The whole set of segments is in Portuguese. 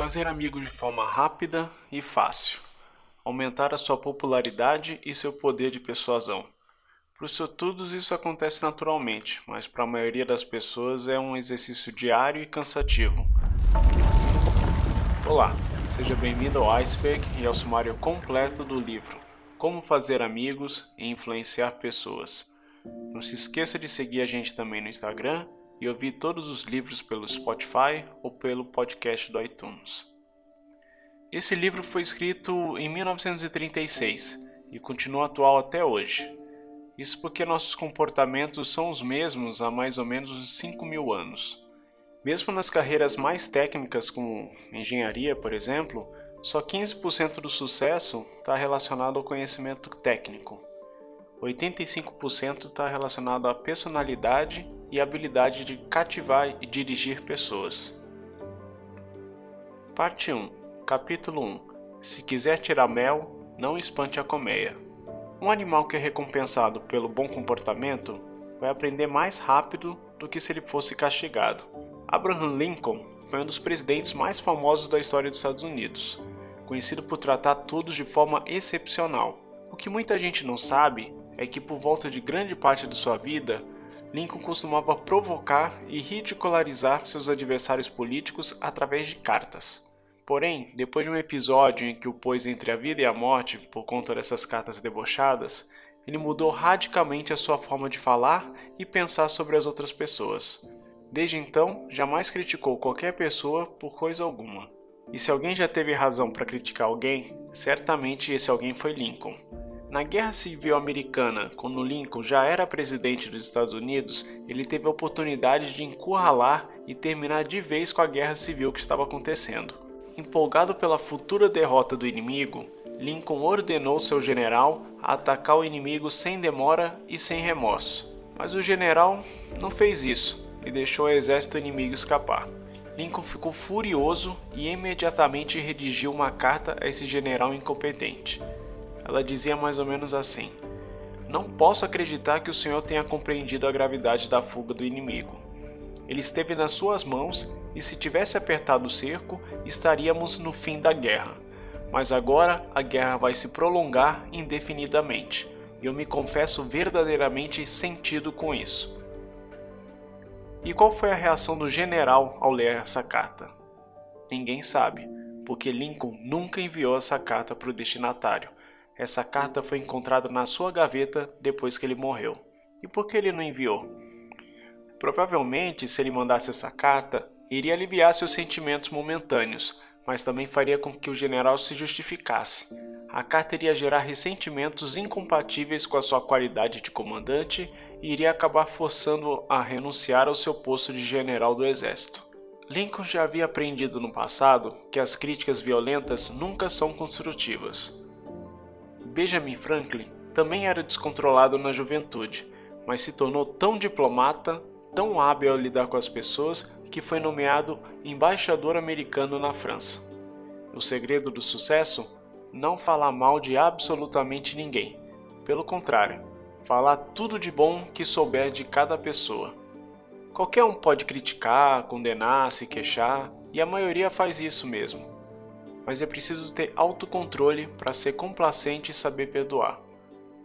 Fazer amigos de forma rápida e fácil. Aumentar a sua popularidade e seu poder de persuasão. Para os sortudos isso acontece naturalmente, mas para a maioria das pessoas é um exercício diário e cansativo. Olá, seja bem-vindo ao Iceberg e ao sumário completo do livro Como Fazer Amigos e Influenciar Pessoas. Não se esqueça de seguir a gente também no Instagram e ouvir todos os livros pelo Spotify ou pelo podcast do iTunes. Esse livro foi escrito em 1936 e continua atual até hoje. Isso porque nossos comportamentos são os mesmos há mais ou menos 5 mil anos. Mesmo nas carreiras mais técnicas, como engenharia, por exemplo, só 15% do sucesso está relacionado ao conhecimento técnico. 85% está relacionado à personalidade e habilidade de cativar e dirigir pessoas. Parte 1 Capítulo 1 Se quiser tirar mel, não espante a colmeia. Um animal que é recompensado pelo bom comportamento vai aprender mais rápido do que se ele fosse castigado. Abraham Lincoln foi um dos presidentes mais famosos da história dos Estados Unidos, conhecido por tratar todos de forma excepcional. O que muita gente não sabe é que por volta de grande parte de sua vida, Lincoln costumava provocar e ridicularizar seus adversários políticos através de cartas. Porém, depois de um episódio em que o pôs entre a vida e a morte por conta dessas cartas debochadas, ele mudou radicalmente a sua forma de falar e pensar sobre as outras pessoas. Desde então, jamais criticou qualquer pessoa por coisa alguma. E se alguém já teve razão para criticar alguém, certamente esse alguém foi Lincoln. Na Guerra Civil Americana, quando Lincoln já era presidente dos Estados Unidos, ele teve a oportunidade de encurralar e terminar de vez com a guerra civil que estava acontecendo. Empolgado pela futura derrota do inimigo, Lincoln ordenou seu general a atacar o inimigo sem demora e sem remorso. Mas o general não fez isso e deixou o exército inimigo escapar. Lincoln ficou furioso e imediatamente redigiu uma carta a esse general incompetente. Ela dizia mais ou menos assim: Não posso acreditar que o senhor tenha compreendido a gravidade da fuga do inimigo. Ele esteve nas suas mãos e, se tivesse apertado o cerco, estaríamos no fim da guerra. Mas agora a guerra vai se prolongar indefinidamente. E eu me confesso verdadeiramente sentido com isso. E qual foi a reação do general ao ler essa carta? Ninguém sabe, porque Lincoln nunca enviou essa carta para o destinatário essa carta foi encontrada na sua gaveta depois que ele morreu. E por que ele não enviou? Provavelmente, se ele mandasse essa carta, iria aliviar seus sentimentos momentâneos, mas também faria com que o general se justificasse. A carta iria gerar ressentimentos incompatíveis com a sua qualidade de comandante e iria acabar forçando a renunciar ao seu posto de general do exército. Lincoln já havia aprendido no passado que as críticas violentas nunca são construtivas. Benjamin Franklin também era descontrolado na juventude, mas se tornou tão diplomata, tão hábil ao lidar com as pessoas, que foi nomeado embaixador americano na França. O segredo do sucesso? Não falar mal de absolutamente ninguém. Pelo contrário, falar tudo de bom que souber de cada pessoa. Qualquer um pode criticar, condenar, se queixar, e a maioria faz isso mesmo mas é preciso ter autocontrole para ser complacente e saber perdoar.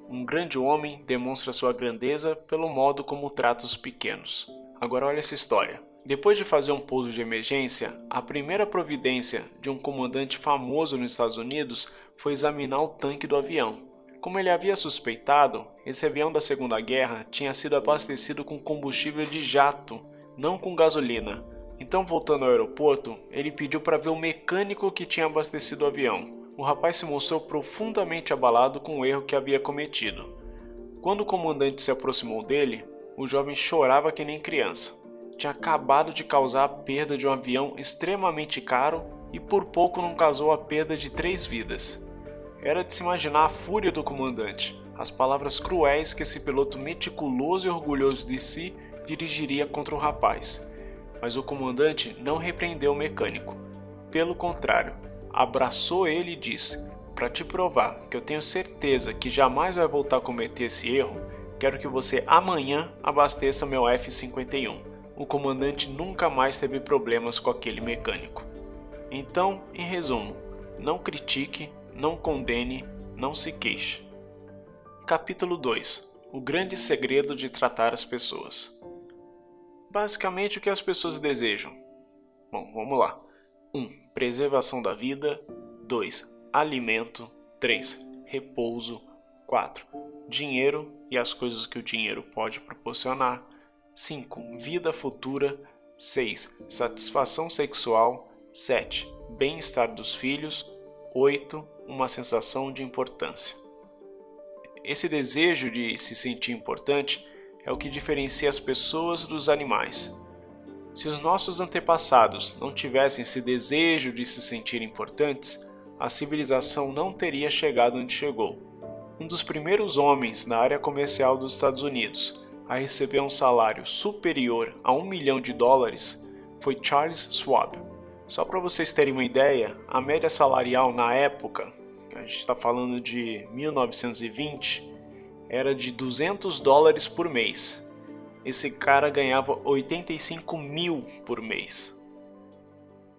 Um grande homem demonstra sua grandeza pelo modo como trata os pequenos. Agora olha essa história. Depois de fazer um pouso de emergência, a primeira providência de um comandante famoso nos Estados Unidos foi examinar o tanque do avião. Como ele havia suspeitado, esse avião da Segunda Guerra tinha sido abastecido com combustível de jato, não com gasolina, então, voltando ao aeroporto, ele pediu para ver o mecânico que tinha abastecido o avião. O rapaz se mostrou profundamente abalado com o erro que havia cometido. Quando o comandante se aproximou dele, o jovem chorava que nem criança. Tinha acabado de causar a perda de um avião extremamente caro e por pouco não causou a perda de três vidas. Era de se imaginar a fúria do comandante, as palavras cruéis que esse piloto meticuloso e orgulhoso de si dirigiria contra o rapaz mas o comandante não repreendeu o mecânico. Pelo contrário, abraçou ele e disse: Para te provar que eu tenho certeza que jamais vai voltar a cometer esse erro, quero que você amanhã abasteça meu F-51. O comandante nunca mais teve problemas com aquele mecânico. Então, em resumo, não critique, não condene, não se queixe. Capítulo 2 O grande segredo de tratar as pessoas. Basicamente, o que as pessoas desejam? Bom, vamos lá. 1. Um, preservação da vida. 2. Alimento. 3. Repouso. 4. Dinheiro e as coisas que o dinheiro pode proporcionar. 5. Vida futura. 6. Satisfação sexual. 7. Bem-estar dos filhos. 8. Uma sensação de importância. Esse desejo de se sentir importante é o que diferencia as pessoas dos animais. Se os nossos antepassados não tivessem esse desejo de se sentir importantes, a civilização não teria chegado onde chegou. Um dos primeiros homens na área comercial dos Estados Unidos a receber um salário superior a um milhão de dólares foi Charles Schwab. Só para vocês terem uma ideia, a média salarial na época a gente está falando de 1920, era de 200 dólares por mês. Esse cara ganhava 85 mil por mês.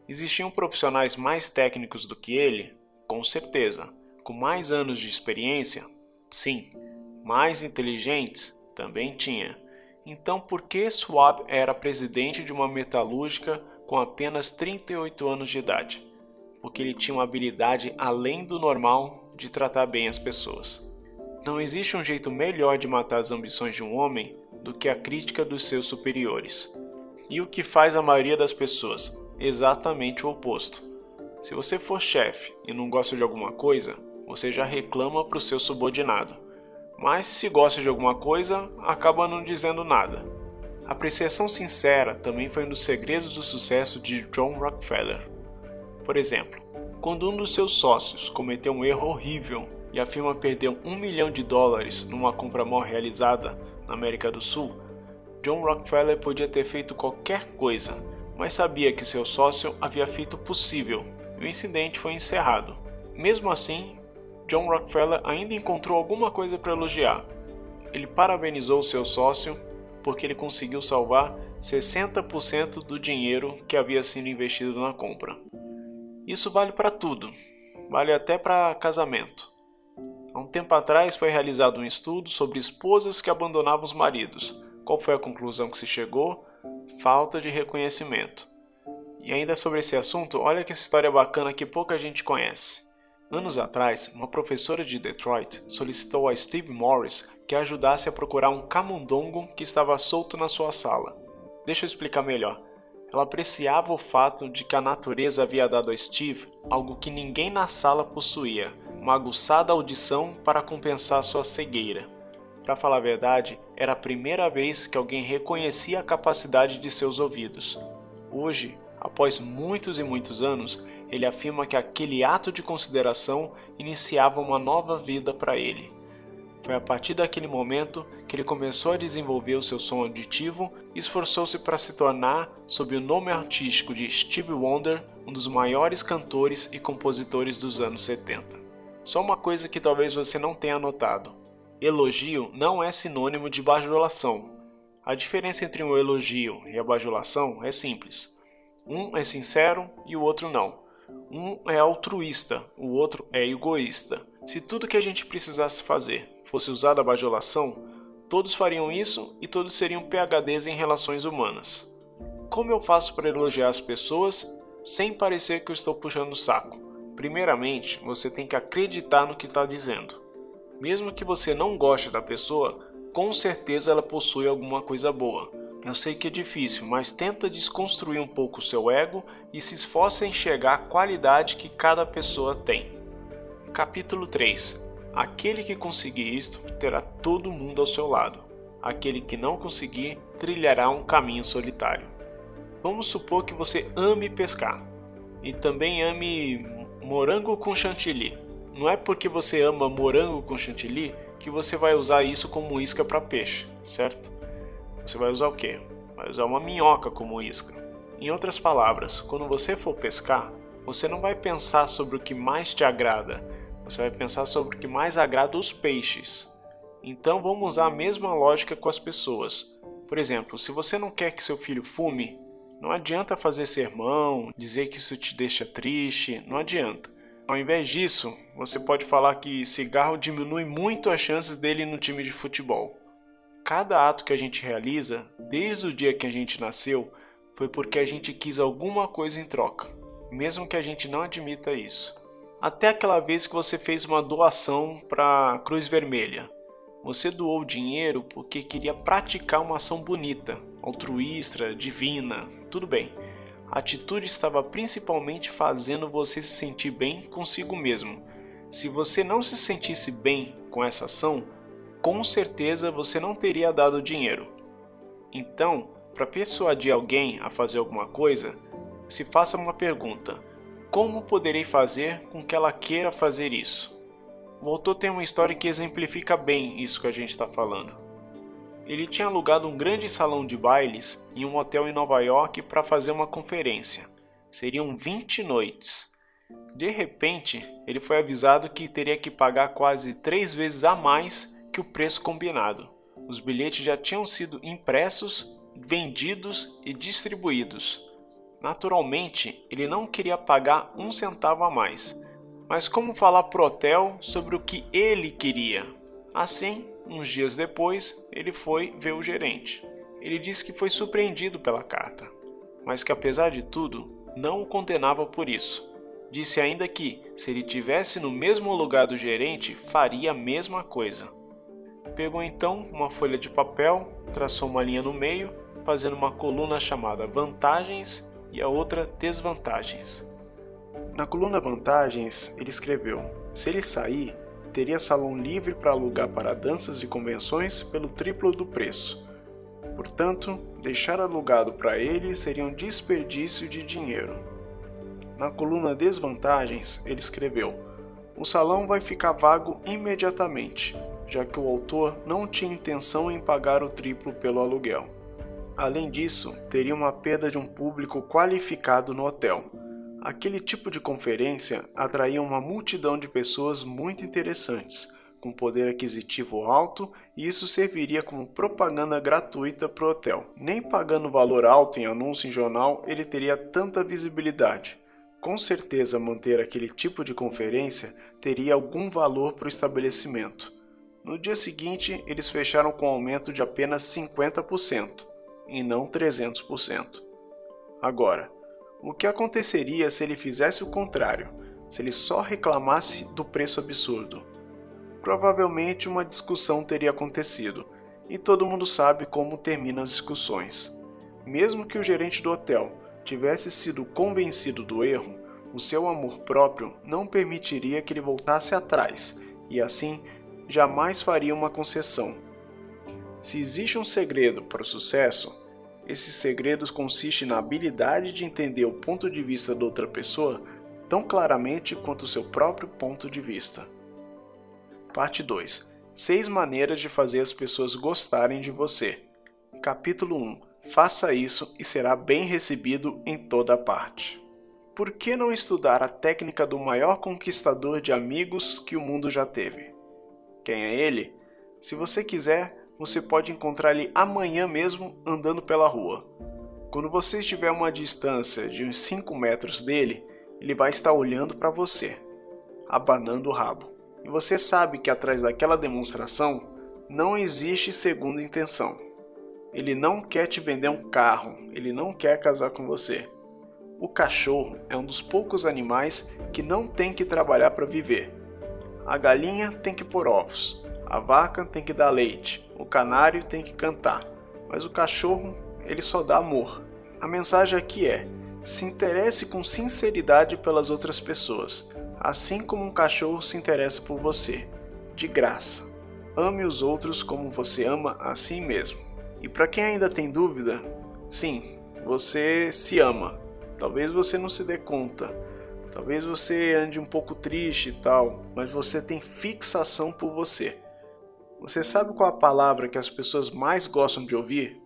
Existiam profissionais mais técnicos do que ele? Com certeza. Com mais anos de experiência? Sim. Mais inteligentes? Também tinha. Então, por que Schwab era presidente de uma metalúrgica com apenas 38 anos de idade? porque ele tinha uma habilidade além do normal de tratar bem as pessoas. Não existe um jeito melhor de matar as ambições de um homem do que a crítica dos seus superiores. E o que faz a maioria das pessoas? Exatamente o oposto. Se você for chefe e não gosta de alguma coisa, você já reclama para o seu subordinado. Mas se gosta de alguma coisa, acaba não dizendo nada. A apreciação sincera também foi um dos segredos do sucesso de John Rockefeller. Por exemplo, quando um dos seus sócios cometeu um erro horrível e a firma perdeu um milhão de dólares numa compra mal realizada na América do Sul, John Rockefeller podia ter feito qualquer coisa, mas sabia que seu sócio havia feito o possível e o incidente foi encerrado. Mesmo assim, John Rockefeller ainda encontrou alguma coisa para elogiar. Ele parabenizou seu sócio porque ele conseguiu salvar 60% do dinheiro que havia sido investido na compra. Isso vale para tudo, vale até para casamento. Há um tempo atrás foi realizado um estudo sobre esposas que abandonavam os maridos. Qual foi a conclusão que se chegou? Falta de reconhecimento. E ainda sobre esse assunto, olha que história bacana que pouca gente conhece. Anos atrás, uma professora de Detroit solicitou a Steve Morris que a ajudasse a procurar um camundongo que estava solto na sua sala. Deixa eu explicar melhor. Ela apreciava o fato de que a natureza havia dado a Steve algo que ninguém na sala possuía, uma aguçada audição para compensar sua cegueira. Para falar a verdade, era a primeira vez que alguém reconhecia a capacidade de seus ouvidos. Hoje, após muitos e muitos anos, ele afirma que aquele ato de consideração iniciava uma nova vida para ele. Foi a partir daquele momento que ele começou a desenvolver o seu som auditivo e esforçou-se para se tornar, sob o nome artístico de Stevie Wonder, um dos maiores cantores e compositores dos anos 70. Só uma coisa que talvez você não tenha notado: elogio não é sinônimo de bajulação. A diferença entre um elogio e a bajulação é simples. Um é sincero e o outro não. Um é altruísta, o outro é egoísta. Se tudo que a gente precisasse fazer fosse usada a bajulação, todos fariam isso e todos seriam PHDs em relações humanas. Como eu faço para elogiar as pessoas sem parecer que eu estou puxando o saco? Primeiramente, você tem que acreditar no que está dizendo. Mesmo que você não goste da pessoa, com certeza ela possui alguma coisa boa. Eu sei que é difícil, mas tenta desconstruir um pouco o seu ego e se esforça em enxergar a qualidade que cada pessoa tem. Capítulo 3 Aquele que conseguir isto terá todo mundo ao seu lado. Aquele que não conseguir trilhará um caminho solitário. Vamos supor que você ame pescar e também ame morango com chantilly. Não é porque você ama morango com chantilly que você vai usar isso como isca para peixe, certo? Você vai usar o quê? Vai usar uma minhoca como isca. Em outras palavras, quando você for pescar, você não vai pensar sobre o que mais te agrada, você vai pensar sobre o que mais agrada os peixes. Então vamos usar a mesma lógica com as pessoas. Por exemplo, se você não quer que seu filho fume, Não adianta fazer sermão, dizer que isso te deixa triste, não adianta. Ao invés disso, você pode falar que cigarro diminui muito as chances dele no time de futebol. Cada ato que a gente realiza, desde o dia que a gente nasceu, foi porque a gente quis alguma coisa em troca, mesmo que a gente não admita isso. Até aquela vez que você fez uma doação para a Cruz Vermelha. Você doou dinheiro porque queria praticar uma ação bonita, altruísta, divina, tudo bem. A atitude estava principalmente fazendo você se sentir bem consigo mesmo. Se você não se sentisse bem com essa ação, com certeza você não teria dado dinheiro. Então, para persuadir alguém a fazer alguma coisa, se faça uma pergunta: como poderei fazer com que ela queira fazer isso? O autor tem uma história que exemplifica bem isso que a gente está falando. Ele tinha alugado um grande salão de bailes em um hotel em Nova York para fazer uma conferência. Seriam 20 noites. De repente, ele foi avisado que teria que pagar quase três vezes a mais que o preço combinado. Os bilhetes já tinham sido impressos, vendidos e distribuídos. Naturalmente, ele não queria pagar um centavo a mais. Mas como falar pro hotel sobre o que ele queria? Assim, Uns dias depois, ele foi ver o gerente. Ele disse que foi surpreendido pela carta, mas que apesar de tudo, não o condenava por isso. Disse ainda que, se ele tivesse no mesmo lugar do gerente, faria a mesma coisa. Pegou então uma folha de papel, traçou uma linha no meio, fazendo uma coluna chamada Vantagens e a outra Desvantagens. Na coluna Vantagens, ele escreveu: Se ele sair, teria salão livre para alugar para danças e convenções pelo triplo do preço. Portanto, deixar alugado para ele seria um desperdício de dinheiro. Na coluna Desvantagens, ele escreveu: O salão vai ficar vago imediatamente, já que o autor não tinha intenção em pagar o triplo pelo aluguel. Além disso, teria uma perda de um público qualificado no hotel Aquele tipo de conferência atraía uma multidão de pessoas muito interessantes, com poder aquisitivo alto, e isso serviria como propaganda gratuita para o hotel. Nem pagando valor alto em anúncio em jornal ele teria tanta visibilidade. Com certeza, manter aquele tipo de conferência teria algum valor para o estabelecimento. No dia seguinte, eles fecharam com um aumento de apenas 50%, e não 300%. Agora, o que aconteceria se ele fizesse o contrário, se ele só reclamasse do preço absurdo? Provavelmente uma discussão teria acontecido, e todo mundo sabe como terminam as discussões. Mesmo que o gerente do hotel tivesse sido convencido do erro, o seu amor próprio não permitiria que ele voltasse atrás e assim jamais faria uma concessão. Se existe um segredo para o sucesso, esse segredo consiste na habilidade de entender o ponto de vista da outra pessoa tão claramente quanto o seu próprio ponto de vista. Parte 2. Seis maneiras de fazer as pessoas gostarem de você. Capítulo 1. Faça isso e será bem recebido em toda parte. Por que não estudar a técnica do maior conquistador de amigos que o mundo já teve? Quem é ele? Se você quiser, você pode encontrar ele amanhã mesmo andando pela rua. Quando você estiver a uma distância de uns 5 metros dele, ele vai estar olhando para você, abanando o rabo. E você sabe que atrás daquela demonstração não existe segunda intenção. Ele não quer te vender um carro, ele não quer casar com você. O cachorro é um dos poucos animais que não tem que trabalhar para viver. A galinha tem que pôr ovos, a vaca tem que dar leite, o canário tem que cantar, mas o cachorro, ele só dá amor. A mensagem aqui é: se interesse com sinceridade pelas outras pessoas, assim como um cachorro se interessa por você, de graça. Ame os outros como você ama a si mesmo. E para quem ainda tem dúvida, sim, você se ama. Talvez você não se dê conta. Talvez você ande um pouco triste e tal, mas você tem fixação por você. Você sabe qual a palavra que as pessoas mais gostam de ouvir?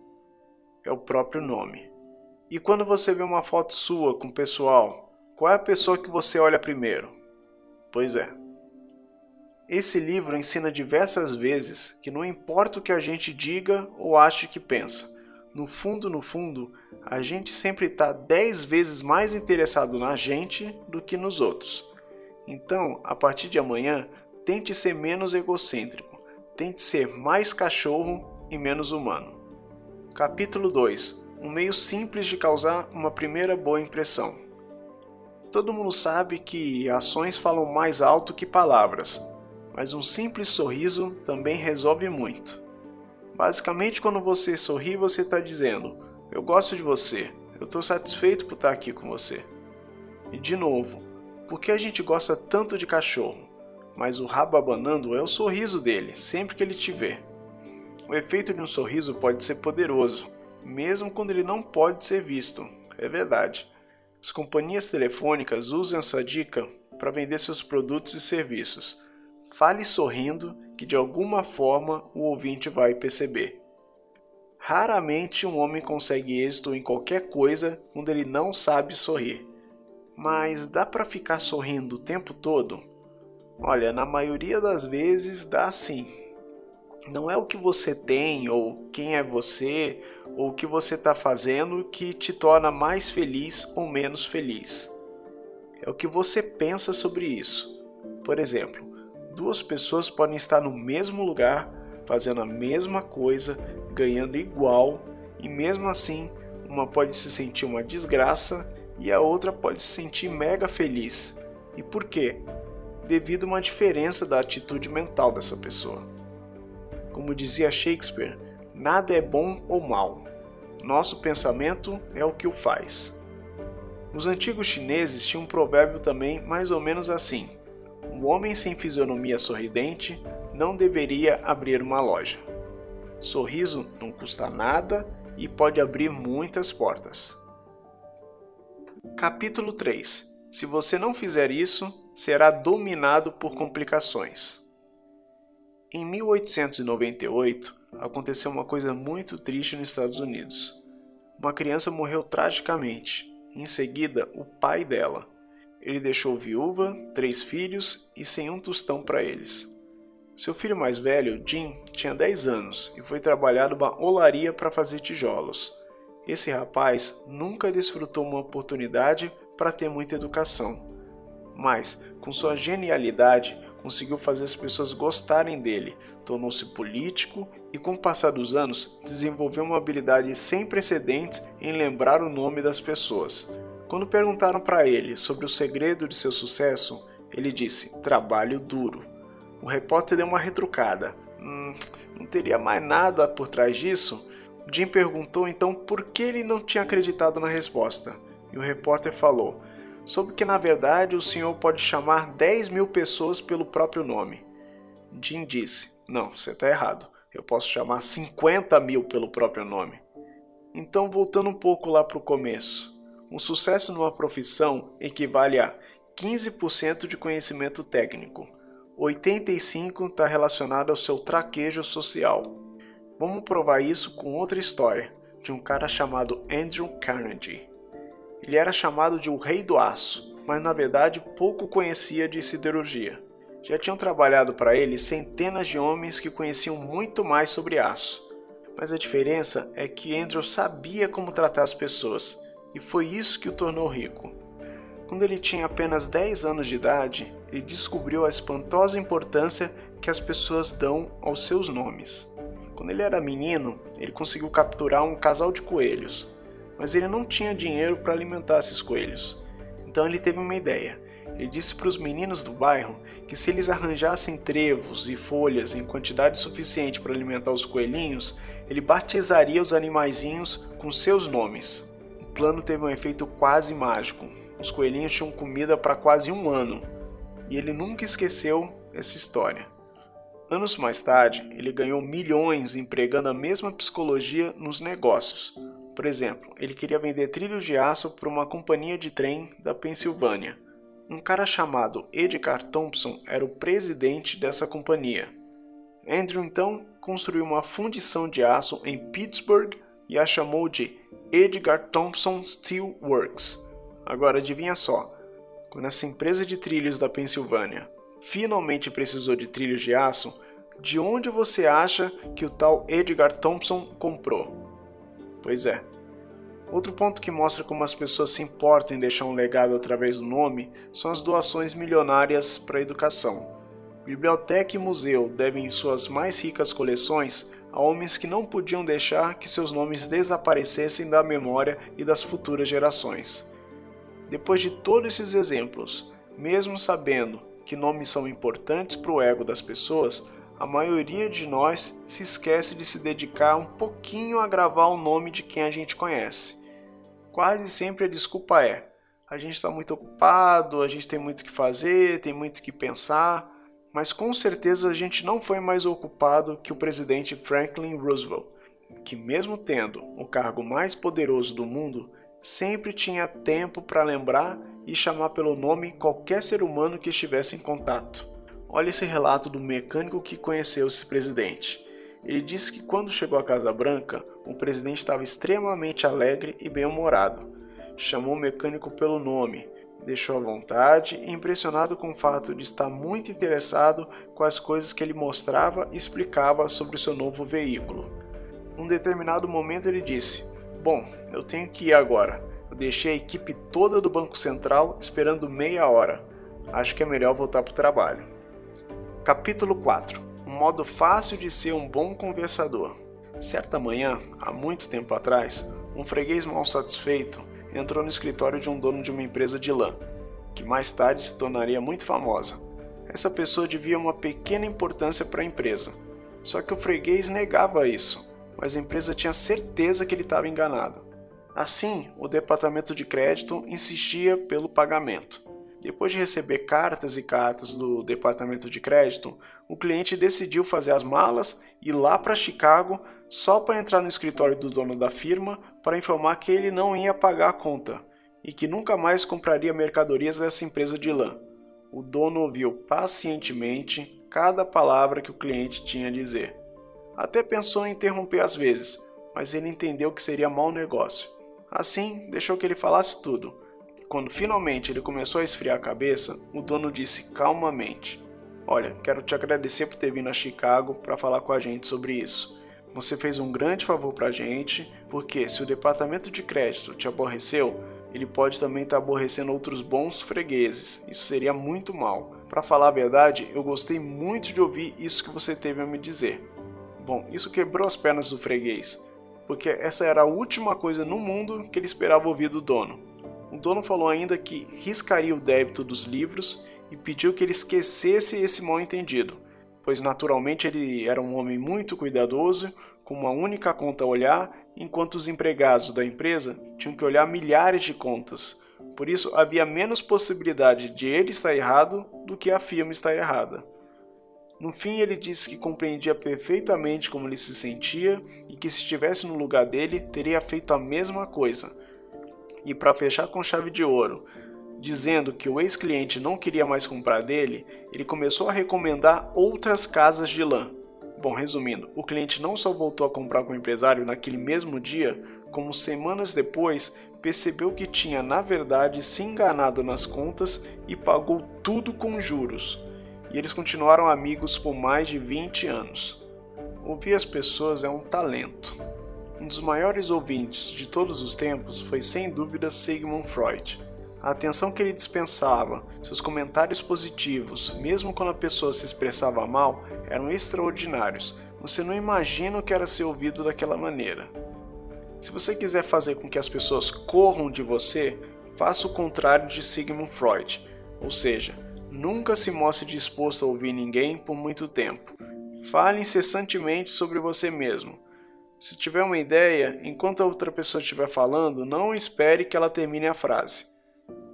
É o próprio nome. E quando você vê uma foto sua com o pessoal, qual é a pessoa que você olha primeiro? Pois é. Esse livro ensina diversas vezes que não importa o que a gente diga ou ache que pensa, no fundo, no fundo, a gente sempre está dez vezes mais interessado na gente do que nos outros. Então, a partir de amanhã, tente ser menos egocêntrico, tente ser mais cachorro e menos humano. Capítulo 2 Um meio simples de causar uma primeira boa impressão. Todo mundo sabe que ações falam mais alto que palavras, mas um simples sorriso também resolve muito. Basicamente, quando você sorri, você está dizendo: Eu gosto de você, eu estou satisfeito por estar aqui com você. E de novo, por que a gente gosta tanto de cachorro? Mas o rabo abanando é o sorriso dele, sempre que ele te vê. O efeito de um sorriso pode ser poderoso, mesmo quando ele não pode ser visto. É verdade. As companhias telefônicas usam essa dica para vender seus produtos e serviços. Fale sorrindo, que de alguma forma o ouvinte vai perceber. Raramente um homem consegue êxito em qualquer coisa quando ele não sabe sorrir. Mas dá para ficar sorrindo o tempo todo? Olha, na maioria das vezes dá sim. Não é o que você tem, ou quem é você, ou o que você está fazendo que te torna mais feliz ou menos feliz. É o que você pensa sobre isso. Por exemplo, duas pessoas podem estar no mesmo lugar, fazendo a mesma coisa, ganhando igual, e mesmo assim, uma pode se sentir uma desgraça e a outra pode se sentir mega feliz. E por quê? Devido a uma diferença da atitude mental dessa pessoa. Como dizia Shakespeare, nada é bom ou mal. Nosso pensamento é o que o faz. Os antigos chineses tinham um provérbio também mais ou menos assim: um homem sem fisionomia sorridente não deveria abrir uma loja. Sorriso não custa nada e pode abrir muitas portas. Capítulo 3 Se você não fizer isso, será dominado por complicações. Em 1898, aconteceu uma coisa muito triste nos Estados Unidos. Uma criança morreu tragicamente. Em seguida, o pai dela. Ele deixou viúva, três filhos e sem um tostão para eles. Seu filho mais velho, Jim, tinha 10 anos e foi trabalhar numa olaria para fazer tijolos. Esse rapaz nunca desfrutou uma oportunidade para ter muita educação, mas, com sua genialidade, conseguiu fazer as pessoas gostarem dele, tornou-se político e, com o passar dos anos, desenvolveu uma habilidade sem precedentes em lembrar o nome das pessoas. Quando perguntaram para ele sobre o segredo de seu sucesso, ele disse: trabalho duro. O repórter deu uma retrucada. Hum, não teria mais nada por trás disso? Jim perguntou então por que ele não tinha acreditado na resposta. E o repórter falou: Soube que na verdade o senhor pode chamar 10 mil pessoas pelo próprio nome. Jim disse: Não, você está errado. Eu posso chamar 50 mil pelo próprio nome. Então, voltando um pouco lá para o começo, um sucesso numa profissão equivale a 15% de conhecimento técnico, 85% está relacionado ao seu traquejo social, Vamos provar isso com outra história, de um cara chamado Andrew Carnegie. Ele era chamado de o Rei do Aço, mas na verdade pouco conhecia de siderurgia. Já tinham trabalhado para ele centenas de homens que conheciam muito mais sobre aço. Mas a diferença é que Andrew sabia como tratar as pessoas, e foi isso que o tornou rico. Quando ele tinha apenas 10 anos de idade, ele descobriu a espantosa importância que as pessoas dão aos seus nomes. Quando ele era menino, ele conseguiu capturar um casal de coelhos, mas ele não tinha dinheiro para alimentar esses coelhos. Então ele teve uma ideia. Ele disse para os meninos do bairro que se eles arranjassem trevos e folhas em quantidade suficiente para alimentar os coelhinhos, ele batizaria os animaizinhos com seus nomes. O plano teve um efeito quase mágico. Os coelhinhos tinham comida para quase um ano e ele nunca esqueceu essa história. Anos mais tarde, ele ganhou milhões empregando a mesma psicologia nos negócios. Por exemplo, ele queria vender trilhos de aço para uma companhia de trem da Pensilvânia. Um cara chamado Edgar Thompson era o presidente dessa companhia. Andrew então construiu uma fundição de aço em Pittsburgh e a chamou de Edgar Thompson Steel Works. Agora adivinha só, quando essa empresa de trilhos da Pensilvânia finalmente precisou de trilhos de aço, de onde você acha que o tal Edgar Thompson comprou? Pois é. Outro ponto que mostra como as pessoas se importam em deixar um legado através do nome são as doações milionárias para a educação. Biblioteca e museu devem suas mais ricas coleções a homens que não podiam deixar que seus nomes desaparecessem da memória e das futuras gerações. Depois de todos esses exemplos, mesmo sabendo que nomes são importantes para o ego das pessoas, a maioria de nós se esquece de se dedicar um pouquinho a gravar o nome de quem a gente conhece. Quase sempre a desculpa é: a gente está muito ocupado, a gente tem muito que fazer, tem muito que pensar mas com certeza a gente não foi mais ocupado que o presidente Franklin Roosevelt, que, mesmo tendo o cargo mais poderoso do mundo, sempre tinha tempo para lembrar e chamar pelo nome qualquer ser humano que estivesse em contato. Olha esse relato do mecânico que conheceu esse presidente. Ele disse que quando chegou à Casa Branca, o presidente estava extremamente alegre e bem-humorado. Chamou o mecânico pelo nome, deixou à vontade e impressionado com o fato de estar muito interessado com as coisas que ele mostrava e explicava sobre o seu novo veículo. Num determinado momento ele disse: Bom, eu tenho que ir agora. Eu deixei a equipe toda do Banco Central esperando meia hora. Acho que é melhor voltar para o trabalho. Capítulo 4 Um modo fácil de ser um bom conversador. Certa manhã, há muito tempo atrás, um freguês mal satisfeito entrou no escritório de um dono de uma empresa de lã, que mais tarde se tornaria muito famosa. Essa pessoa devia uma pequena importância para a empresa, só que o freguês negava isso, mas a empresa tinha certeza que ele estava enganado. Assim, o departamento de crédito insistia pelo pagamento. Depois de receber cartas e cartas do departamento de crédito, o cliente decidiu fazer as malas e ir lá para Chicago só para entrar no escritório do dono da firma para informar que ele não ia pagar a conta e que nunca mais compraria mercadorias dessa empresa de lã. O dono ouviu pacientemente cada palavra que o cliente tinha a dizer. Até pensou em interromper às vezes, mas ele entendeu que seria mau negócio. Assim, deixou que ele falasse tudo. Quando finalmente ele começou a esfriar a cabeça, o dono disse calmamente: Olha, quero te agradecer por ter vindo a Chicago para falar com a gente sobre isso. Você fez um grande favor para a gente, porque se o departamento de crédito te aborreceu, ele pode também estar tá aborrecendo outros bons fregueses. Isso seria muito mal. Para falar a verdade, eu gostei muito de ouvir isso que você teve a me dizer. Bom, isso quebrou as pernas do freguês, porque essa era a última coisa no mundo que ele esperava ouvir do dono. O dono falou ainda que riscaria o débito dos livros e pediu que ele esquecesse esse mal entendido pois naturalmente ele era um homem muito cuidadoso, com uma única conta a olhar, enquanto os empregados da empresa tinham que olhar milhares de contas. Por isso havia menos possibilidade de ele estar errado do que a firma estar errada. No fim, ele disse que compreendia perfeitamente como ele se sentia e que, se estivesse no lugar dele, teria feito a mesma coisa. E para fechar com chave de ouro, dizendo que o ex-cliente não queria mais comprar dele, ele começou a recomendar outras casas de lã. Bom, resumindo, o cliente não só voltou a comprar com o empresário naquele mesmo dia, como semanas depois percebeu que tinha na verdade se enganado nas contas e pagou tudo com juros. E eles continuaram amigos por mais de 20 anos. Ouvir as pessoas é um talento. Um dos maiores ouvintes de todos os tempos foi sem dúvida Sigmund Freud. A atenção que ele dispensava, seus comentários positivos, mesmo quando a pessoa se expressava mal, eram extraordinários. Você não imagina o que era ser ouvido daquela maneira. Se você quiser fazer com que as pessoas corram de você, faça o contrário de Sigmund Freud, ou seja, nunca se mostre disposto a ouvir ninguém por muito tempo. Fale incessantemente sobre você mesmo. Se tiver uma ideia, enquanto a outra pessoa estiver falando, não espere que ela termine a frase.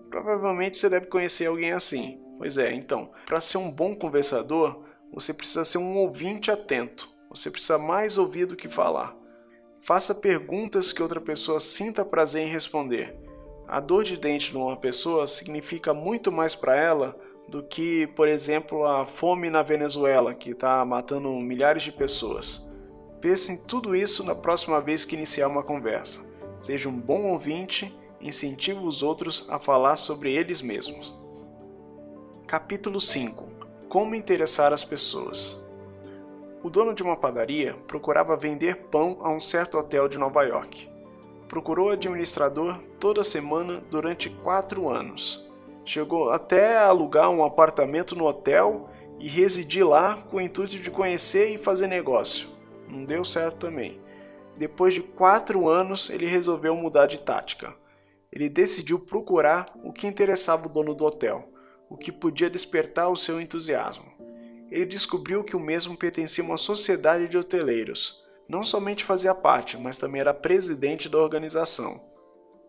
Provavelmente você deve conhecer alguém assim. Pois é, então, para ser um bom conversador, você precisa ser um ouvinte atento. Você precisa mais ouvir do que falar. Faça perguntas que outra pessoa sinta prazer em responder. A dor de dente de uma pessoa significa muito mais para ela do que, por exemplo, a fome na Venezuela, que está matando milhares de pessoas. Pense em tudo isso na próxima vez que iniciar uma conversa. Seja um bom ouvinte incentiva os outros a falar sobre eles mesmos. Capítulo 5 Como interessar as pessoas. O dono de uma padaria procurava vender pão a um certo hotel de Nova York. procurou o administrador toda semana durante quatro anos. Chegou até a alugar um apartamento no hotel e residir lá com o intuito de conhecer e fazer negócio. Não deu certo também. Depois de quatro anos, ele resolveu mudar de tática. Ele decidiu procurar o que interessava o dono do hotel, o que podia despertar o seu entusiasmo. Ele descobriu que o mesmo pertencia a uma sociedade de hoteleiros. Não somente fazia parte, mas também era presidente da organização.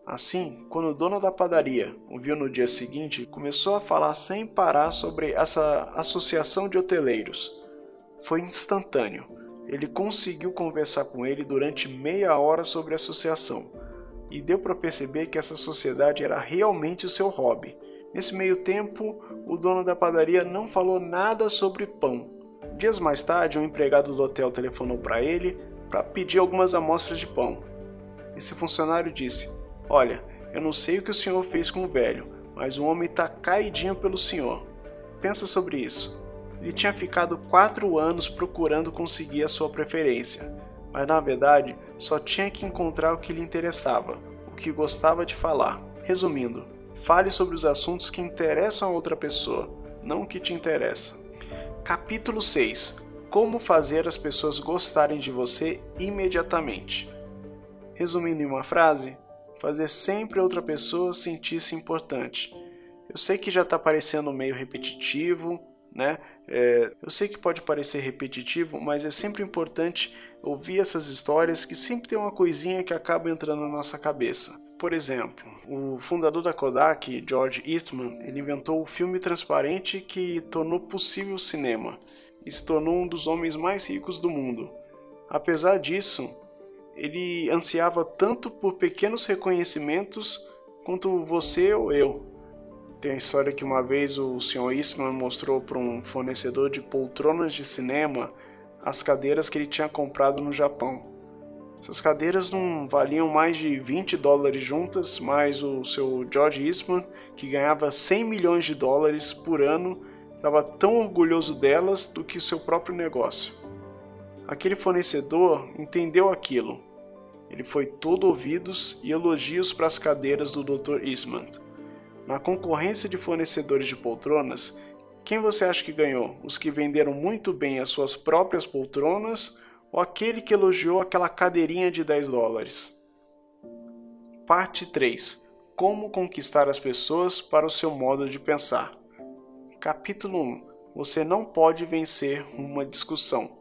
Assim, quando o dono da padaria o viu no dia seguinte, começou a falar sem parar sobre essa associação de hoteleiros. Foi instantâneo. Ele conseguiu conversar com ele durante meia hora sobre a associação e deu para perceber que essa sociedade era realmente o seu hobby. Nesse meio tempo, o dono da padaria não falou nada sobre pão. Dias mais tarde, um empregado do hotel telefonou para ele para pedir algumas amostras de pão. Esse funcionário disse: Olha, eu não sei o que o senhor fez com o velho, mas o homem está caidinho pelo senhor. Pensa sobre isso. Ele tinha ficado quatro anos procurando conseguir a sua preferência, mas na verdade só tinha que encontrar o que lhe interessava, o que gostava de falar. Resumindo, fale sobre os assuntos que interessam a outra pessoa, não o que te interessa. Capítulo 6 Como fazer as pessoas gostarem de você imediatamente. Resumindo em uma frase, fazer sempre outra pessoa sentir-se importante. Eu sei que já está parecendo meio repetitivo, né? É, eu sei que pode parecer repetitivo, mas é sempre importante ouvir essas histórias que sempre tem uma coisinha que acaba entrando na nossa cabeça. Por exemplo, o fundador da Kodak, George Eastman, ele inventou o filme transparente que tornou possível o cinema e se tornou um dos homens mais ricos do mundo. Apesar disso, ele ansiava tanto por pequenos reconhecimentos quanto você ou eu. Tem a história que uma vez o Sr. Eastman mostrou para um fornecedor de poltronas de cinema as cadeiras que ele tinha comprado no Japão. Essas cadeiras não valiam mais de 20 dólares juntas, mas o seu George Eastman, que ganhava 100 milhões de dólares por ano, estava tão orgulhoso delas do que o seu próprio negócio. Aquele fornecedor entendeu aquilo ele foi todo ouvidos e elogios para as cadeiras do Dr. Eastman. Na concorrência de fornecedores de poltronas, quem você acha que ganhou? Os que venderam muito bem as suas próprias poltronas ou aquele que elogiou aquela cadeirinha de 10 dólares? Parte 3 Como conquistar as pessoas para o seu modo de pensar. Capítulo 1 Você não pode vencer uma discussão.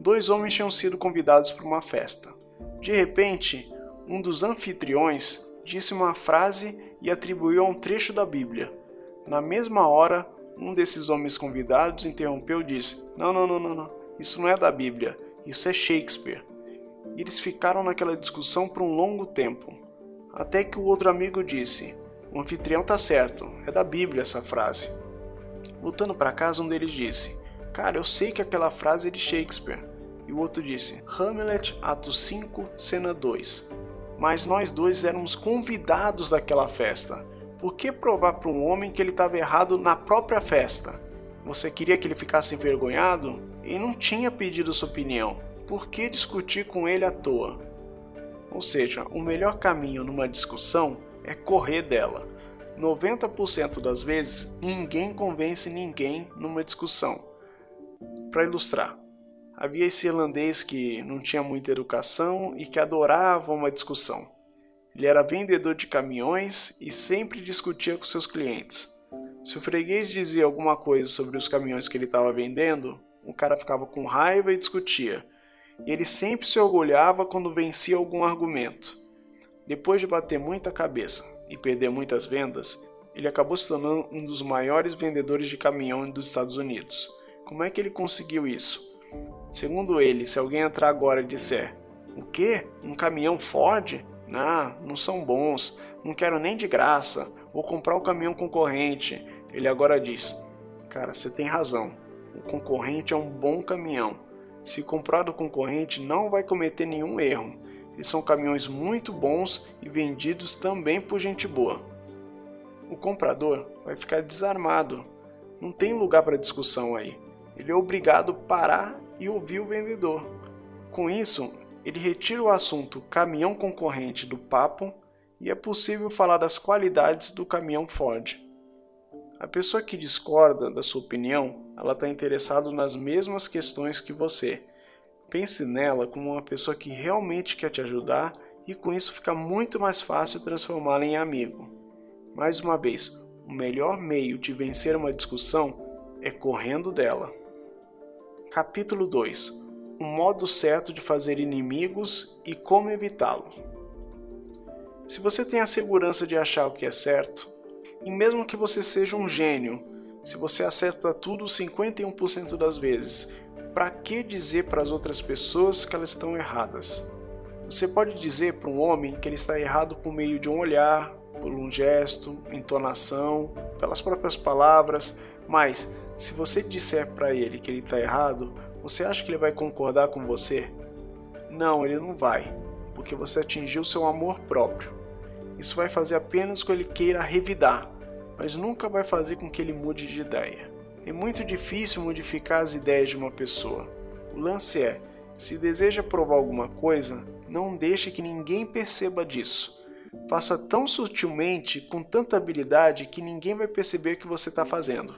Dois homens tinham sido convidados para uma festa. De repente, um dos anfitriões disse uma frase e atribuiu a um trecho da Bíblia. Na mesma hora, um desses homens convidados interrompeu e disse: Não, não, não, não, não. Isso não é da Bíblia, isso é Shakespeare. E eles ficaram naquela discussão por um longo tempo, até que o outro amigo disse: O anfitrião tá certo, é da Bíblia essa frase. Voltando para casa, um deles disse: Cara, eu sei que aquela frase é de Shakespeare. E o outro disse: Hamlet, ato 5, cena 2. Mas nós dois éramos convidados daquela festa. Por que provar para um homem que ele estava errado na própria festa? Você queria que ele ficasse envergonhado? E não tinha pedido sua opinião. Por que discutir com ele à toa? Ou seja, o melhor caminho numa discussão é correr dela. 90% das vezes, ninguém convence ninguém numa discussão. Para ilustrar, Havia esse irlandês que não tinha muita educação e que adorava uma discussão. Ele era vendedor de caminhões e sempre discutia com seus clientes. Se o freguês dizia alguma coisa sobre os caminhões que ele estava vendendo, o cara ficava com raiva e discutia. E ele sempre se orgulhava quando vencia algum argumento. Depois de bater muita cabeça e perder muitas vendas, ele acabou se tornando um dos maiores vendedores de caminhão dos Estados Unidos. Como é que ele conseguiu isso? Segundo ele, se alguém entrar agora e disser: O quê? Um caminhão Ford? Não, não são bons, não quero nem de graça, vou comprar o caminhão concorrente. Ele agora diz: Cara, você tem razão, o concorrente é um bom caminhão. Se comprar do concorrente, não vai cometer nenhum erro. Eles são caminhões muito bons e vendidos também por gente boa. O comprador vai ficar desarmado. Não tem lugar para discussão aí. Ele é obrigado a parar e ouvir o vendedor. Com isso, ele retira o assunto caminhão concorrente do papo e é possível falar das qualidades do caminhão Ford. A pessoa que discorda da sua opinião, ela está interessada nas mesmas questões que você. Pense nela como uma pessoa que realmente quer te ajudar e com isso fica muito mais fácil transformá-la em amigo. Mais uma vez, o melhor meio de vencer uma discussão é correndo dela. Capítulo 2 O modo certo de fazer inimigos e como evitá-lo. Se você tem a segurança de achar o que é certo, e mesmo que você seja um gênio, se você acerta tudo 51% das vezes, para que dizer para as outras pessoas que elas estão erradas? Você pode dizer para um homem que ele está errado por meio de um olhar, por um gesto, entonação, pelas próprias palavras, mas se você disser para ele que ele está errado, você acha que ele vai concordar com você? Não, ele não vai, porque você atingiu seu amor próprio. Isso vai fazer apenas com que ele queira revidar, mas nunca vai fazer com que ele mude de ideia. É muito difícil modificar as ideias de uma pessoa. O lance é: se deseja provar alguma coisa, não deixe que ninguém perceba disso. Faça tão sutilmente, com tanta habilidade, que ninguém vai perceber o que você está fazendo.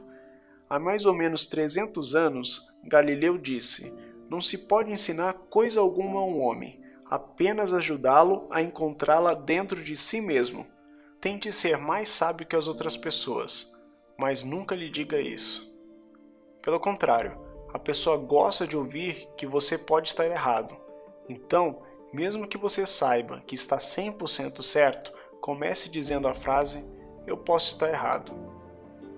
Há mais ou menos 300 anos, Galileu disse: Não se pode ensinar coisa alguma a um homem, apenas ajudá-lo a encontrá-la dentro de si mesmo. Tente ser mais sábio que as outras pessoas, mas nunca lhe diga isso. Pelo contrário, a pessoa gosta de ouvir que você pode estar errado. Então, mesmo que você saiba que está 100% certo, comece dizendo a frase: Eu posso estar errado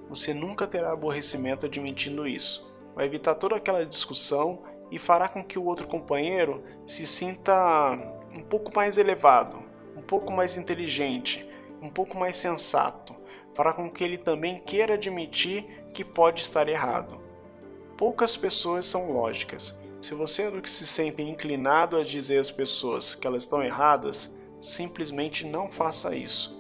você nunca terá aborrecimento admitindo isso. Vai evitar toda aquela discussão e fará com que o outro companheiro se sinta um pouco mais elevado, um pouco mais inteligente, um pouco mais sensato. Fará com que ele também queira admitir que pode estar errado. Poucas pessoas são lógicas. Se você é do que se sente inclinado a dizer às pessoas que elas estão erradas, simplesmente não faça isso.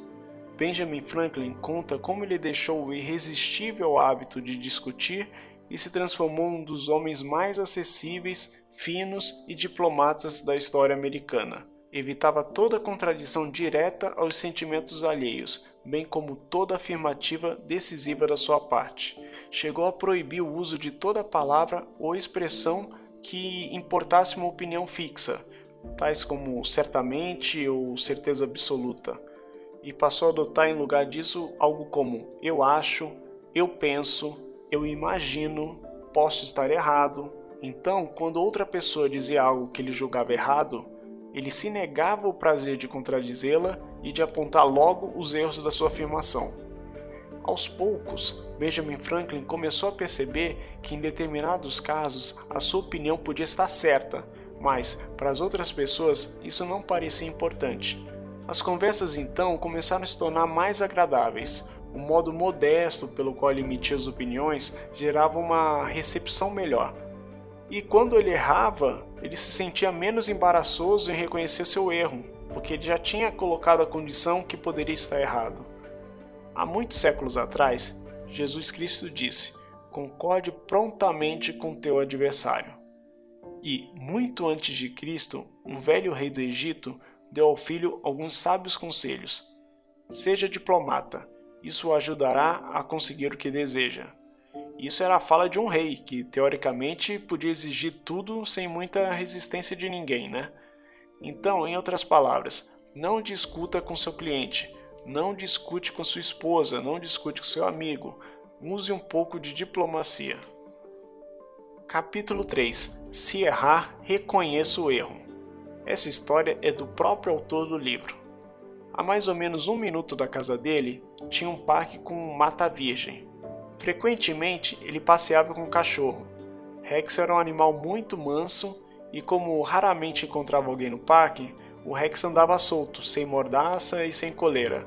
Benjamin Franklin conta como ele deixou o irresistível hábito de discutir e se transformou um dos homens mais acessíveis, finos e diplomatas da história americana. Evitava toda contradição direta aos sentimentos alheios, bem como toda afirmativa decisiva da sua parte. Chegou a proibir o uso de toda palavra ou expressão que importasse uma opinião fixa, tais como certamente ou certeza absoluta e passou a adotar em lugar disso algo como eu acho, eu penso, eu imagino, posso estar errado. Então, quando outra pessoa dizia algo que ele julgava errado, ele se negava o prazer de contradizê-la e de apontar logo os erros da sua afirmação. Aos poucos, Benjamin Franklin começou a perceber que em determinados casos a sua opinião podia estar certa, mas para as outras pessoas isso não parecia importante. As conversas então começaram a se tornar mais agradáveis. O modo modesto pelo qual ele emitia as opiniões gerava uma recepção melhor. E quando ele errava, ele se sentia menos embaraçoso em reconhecer seu erro, porque ele já tinha colocado a condição que poderia estar errado. Há muitos séculos atrás, Jesus Cristo disse: concorde prontamente com teu adversário. E, muito antes de Cristo, um velho rei do Egito deu ao filho alguns sábios conselhos. Seja diplomata, isso o ajudará a conseguir o que deseja. Isso era a fala de um rei, que teoricamente podia exigir tudo sem muita resistência de ninguém, né? Então, em outras palavras, não discuta com seu cliente, não discute com sua esposa, não discute com seu amigo. Use um pouco de diplomacia. Capítulo 3 Se errar, reconheça o erro. Essa história é do próprio autor do livro. A mais ou menos um minuto da casa dele tinha um parque com mata virgem. Frequentemente ele passeava com o cachorro. Rex era um animal muito manso e, como raramente encontrava alguém no parque, o Rex andava solto, sem mordaça e sem coleira.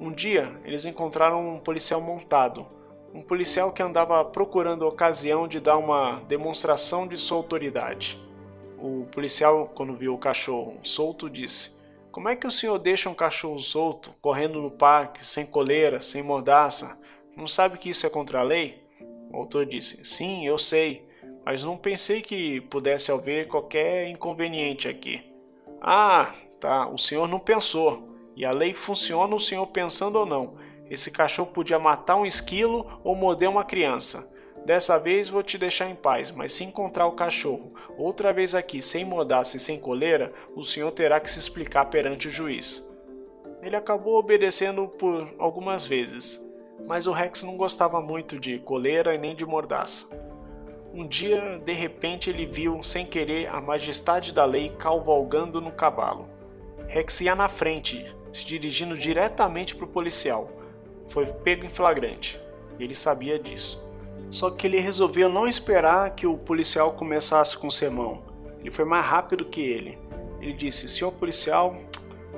Um dia eles encontraram um policial montado, um policial que andava procurando a ocasião de dar uma demonstração de sua autoridade. O policial, quando viu o cachorro solto, disse: Como é que o senhor deixa um cachorro solto, correndo no parque, sem coleira, sem mordaça? Não sabe que isso é contra a lei? O autor disse: Sim, eu sei, mas não pensei que pudesse haver qualquer inconveniente aqui. Ah, tá, o senhor não pensou. E a lei funciona o senhor pensando ou não. Esse cachorro podia matar um esquilo ou morder uma criança. Dessa vez vou te deixar em paz, mas se encontrar o cachorro outra vez aqui sem mordaça e sem coleira, o senhor terá que se explicar perante o juiz. Ele acabou obedecendo por algumas vezes, mas o Rex não gostava muito de coleira e nem de mordaça. Um dia, de repente, ele viu, sem querer, a majestade da lei cavalgando no cavalo. Rex ia na frente, se dirigindo diretamente para o policial. Foi pego em flagrante, ele sabia disso. Só que ele resolveu não esperar que o policial começasse com o sermão. Ele foi mais rápido que ele. Ele disse: Senhor policial,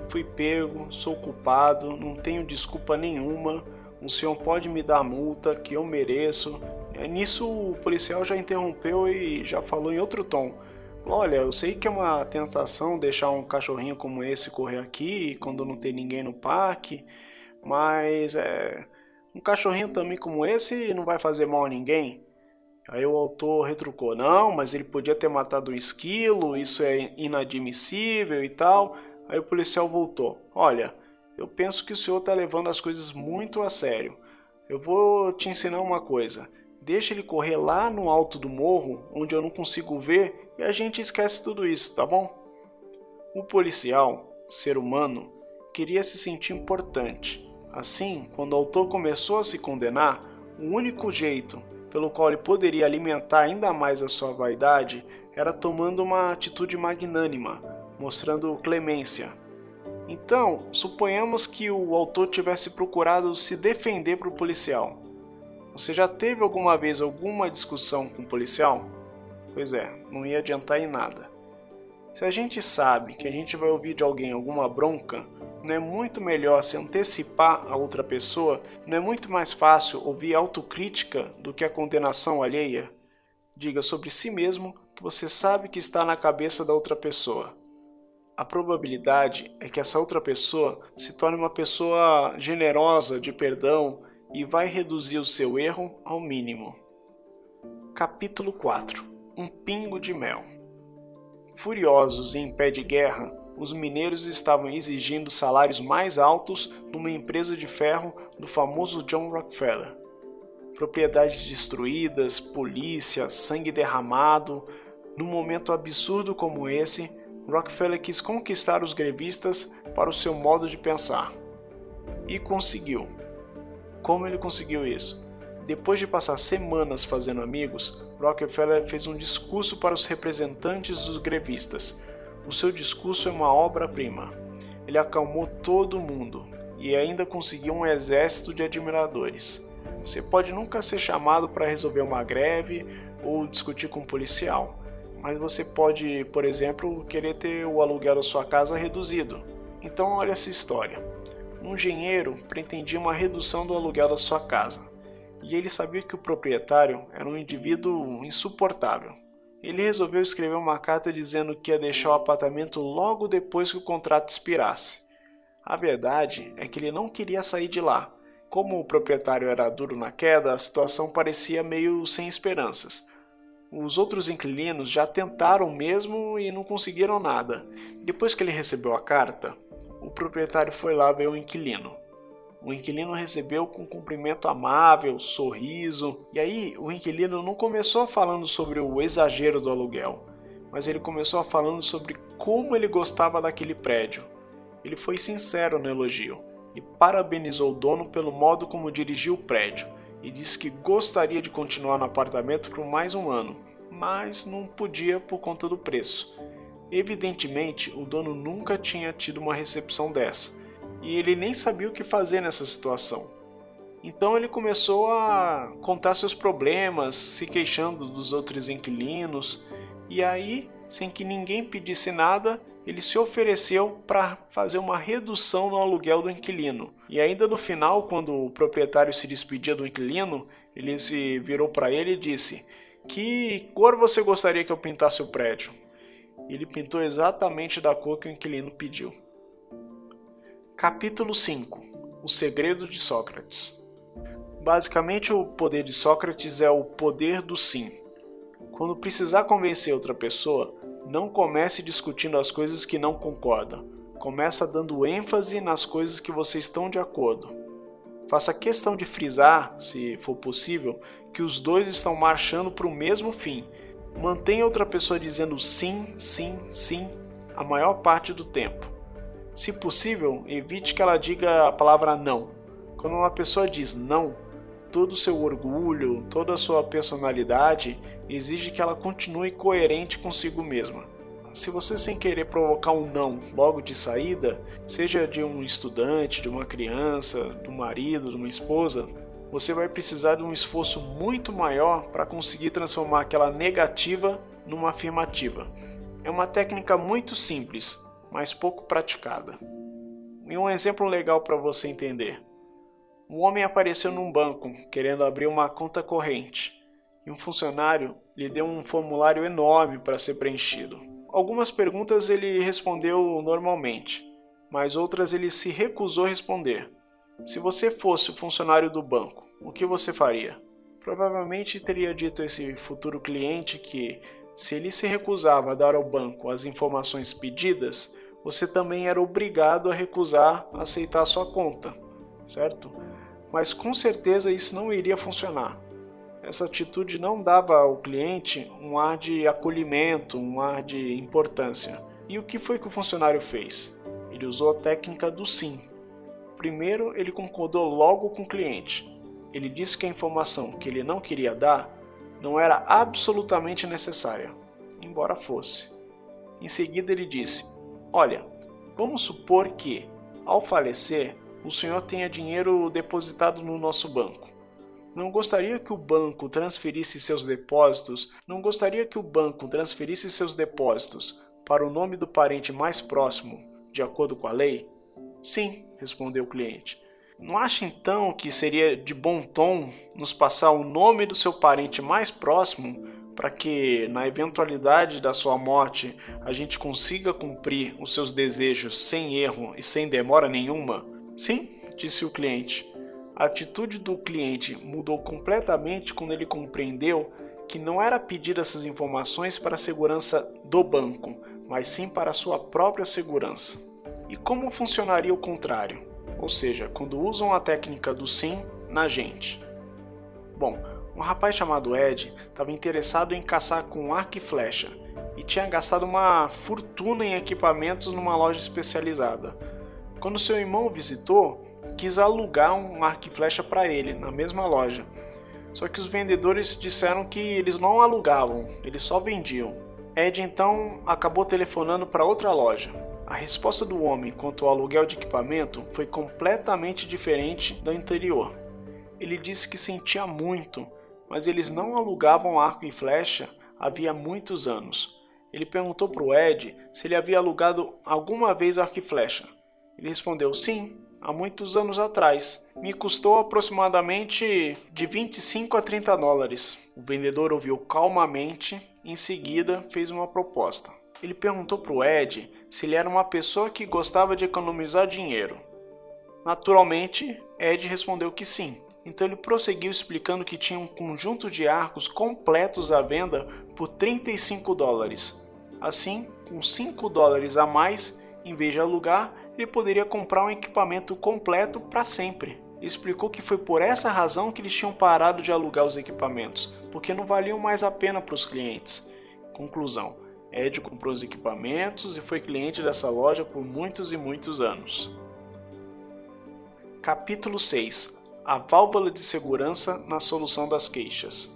fui pego, sou culpado, não tenho desculpa nenhuma. O senhor pode me dar multa que eu mereço. É, nisso o policial já interrompeu e já falou em outro tom. Olha, eu sei que é uma tentação deixar um cachorrinho como esse correr aqui quando não tem ninguém no parque, mas é, um cachorrinho também como esse não vai fazer mal a ninguém. Aí o autor retrucou: não, mas ele podia ter matado um esquilo, isso é inadmissível e tal. Aí o policial voltou: olha, eu penso que o senhor está levando as coisas muito a sério. Eu vou te ensinar uma coisa. Deixa ele correr lá no alto do morro, onde eu não consigo ver, e a gente esquece tudo isso, tá bom? O policial, ser humano, queria se sentir importante. Assim, quando o autor começou a se condenar, o único jeito pelo qual ele poderia alimentar ainda mais a sua vaidade era tomando uma atitude magnânima, mostrando clemência. Então, suponhamos que o autor tivesse procurado se defender para o policial. Você já teve alguma vez alguma discussão com um policial? Pois é, não ia adiantar em nada. Se a gente sabe que a gente vai ouvir de alguém alguma bronca, não é muito melhor se antecipar a outra pessoa? Não é muito mais fácil ouvir autocrítica do que a condenação alheia? Diga sobre si mesmo que você sabe que está na cabeça da outra pessoa. A probabilidade é que essa outra pessoa se torne uma pessoa generosa de perdão e vai reduzir o seu erro ao mínimo. Capítulo 4 Um pingo de mel. Furiosos e em pé de guerra, os mineiros estavam exigindo salários mais altos numa empresa de ferro do famoso John Rockefeller. Propriedades destruídas, polícia, sangue derramado. Num momento absurdo como esse, Rockefeller quis conquistar os grevistas para o seu modo de pensar. E conseguiu. Como ele conseguiu isso? Depois de passar semanas fazendo amigos, Rockefeller fez um discurso para os representantes dos grevistas. O seu discurso é uma obra-prima. Ele acalmou todo mundo e ainda conseguiu um exército de admiradores. Você pode nunca ser chamado para resolver uma greve ou discutir com um policial, mas você pode, por exemplo, querer ter o aluguel da sua casa reduzido. Então, olha essa história um engenheiro pretendia uma redução do aluguel da sua casa, e ele sabia que o proprietário era um indivíduo insuportável. Ele resolveu escrever uma carta dizendo que ia deixar o apartamento logo depois que o contrato expirasse. A verdade é que ele não queria sair de lá. Como o proprietário era duro na queda, a situação parecia meio sem esperanças. Os outros inquilinos já tentaram mesmo e não conseguiram nada. Depois que ele recebeu a carta, o proprietário foi lá ver o inquilino. O inquilino recebeu com um cumprimento amável, sorriso, e aí o inquilino não começou falando sobre o exagero do aluguel, mas ele começou falando sobre como ele gostava daquele prédio. Ele foi sincero no elogio e parabenizou o dono pelo modo como dirigiu o prédio e disse que gostaria de continuar no apartamento por mais um ano, mas não podia por conta do preço. Evidentemente, o dono nunca tinha tido uma recepção dessa, e ele nem sabia o que fazer nessa situação. Então ele começou a contar seus problemas, se queixando dos outros inquilinos, e aí, sem que ninguém pedisse nada, ele se ofereceu para fazer uma redução no aluguel do inquilino. E ainda no final, quando o proprietário se despedia do inquilino, ele se virou para ele e disse: Que cor você gostaria que eu pintasse o prédio? Ele pintou exatamente da cor que o inquilino pediu. Capítulo 5 O segredo de Sócrates Basicamente, o poder de Sócrates é o poder do sim. Quando precisar convencer outra pessoa, não comece discutindo as coisas que não concordam. Começa dando ênfase nas coisas que vocês estão de acordo. Faça questão de frisar, se for possível, que os dois estão marchando para o mesmo fim. Mantenha outra pessoa dizendo sim, sim, sim a maior parte do tempo. Se possível, evite que ela diga a palavra não. Quando uma pessoa diz não, todo o seu orgulho, toda a sua personalidade exige que ela continue coerente consigo mesma. Se você sem querer provocar um não logo de saída, seja de um estudante, de uma criança, do marido, de uma esposa, você vai precisar de um esforço muito maior para conseguir transformar aquela negativa numa afirmativa. É uma técnica muito simples, mas pouco praticada. E um exemplo legal para você entender. Um homem apareceu num banco querendo abrir uma conta corrente e um funcionário lhe deu um formulário enorme para ser preenchido. Algumas perguntas ele respondeu normalmente, mas outras ele se recusou a responder. Se você fosse o funcionário do banco, o que você faria? Provavelmente teria dito a esse futuro cliente que, se ele se recusava a dar ao banco as informações pedidas, você também era obrigado a recusar a aceitar a sua conta, certo? Mas com certeza isso não iria funcionar. Essa atitude não dava ao cliente um ar de acolhimento, um ar de importância. E o que foi que o funcionário fez? Ele usou a técnica do sim. Primeiro, ele concordou logo com o cliente. Ele disse que a informação que ele não queria dar não era absolutamente necessária, embora fosse. Em seguida, ele disse: Olha, vamos supor que, ao falecer, o senhor tenha dinheiro depositado no nosso banco. Não gostaria que o banco transferisse seus depósitos, não gostaria que o banco transferisse seus depósitos para o nome do parente mais próximo, de acordo com a lei? Sim, respondeu o cliente. Não acha então que seria de bom tom nos passar o nome do seu parente mais próximo para que, na eventualidade da sua morte, a gente consiga cumprir os seus desejos sem erro e sem demora nenhuma? Sim, disse o cliente. A atitude do cliente mudou completamente quando ele compreendeu que não era pedir essas informações para a segurança do banco, mas sim para a sua própria segurança. E como funcionaria o contrário? Ou seja, quando usam a técnica do sim na gente. Bom, um rapaz chamado Ed estava interessado em caçar com arco e flecha e tinha gastado uma fortuna em equipamentos numa loja especializada. Quando seu irmão o visitou, quis alugar um arco e flecha para ele na mesma loja. Só que os vendedores disseram que eles não alugavam, eles só vendiam. Ed então acabou telefonando para outra loja. A resposta do homem quanto ao aluguel de equipamento foi completamente diferente da anterior. Ele disse que sentia muito, mas eles não alugavam arco e flecha havia muitos anos. Ele perguntou para o Ed se ele havia alugado alguma vez arco e flecha. Ele respondeu sim, há muitos anos atrás. Me custou aproximadamente de 25 a 30 dólares. O vendedor ouviu calmamente, em seguida fez uma proposta. Ele perguntou para o Ed se ele era uma pessoa que gostava de economizar dinheiro. Naturalmente, Ed respondeu que sim. Então ele prosseguiu explicando que tinha um conjunto de arcos completos à venda por 35 dólares. Assim, com 5 dólares a mais, em vez de alugar, ele poderia comprar um equipamento completo para sempre. Ele explicou que foi por essa razão que eles tinham parado de alugar os equipamentos, porque não valiam mais a pena para os clientes. Conclusão: Ed comprou os equipamentos e foi cliente dessa loja por muitos e muitos anos. Capítulo 6 a válvula de segurança na solução das queixas.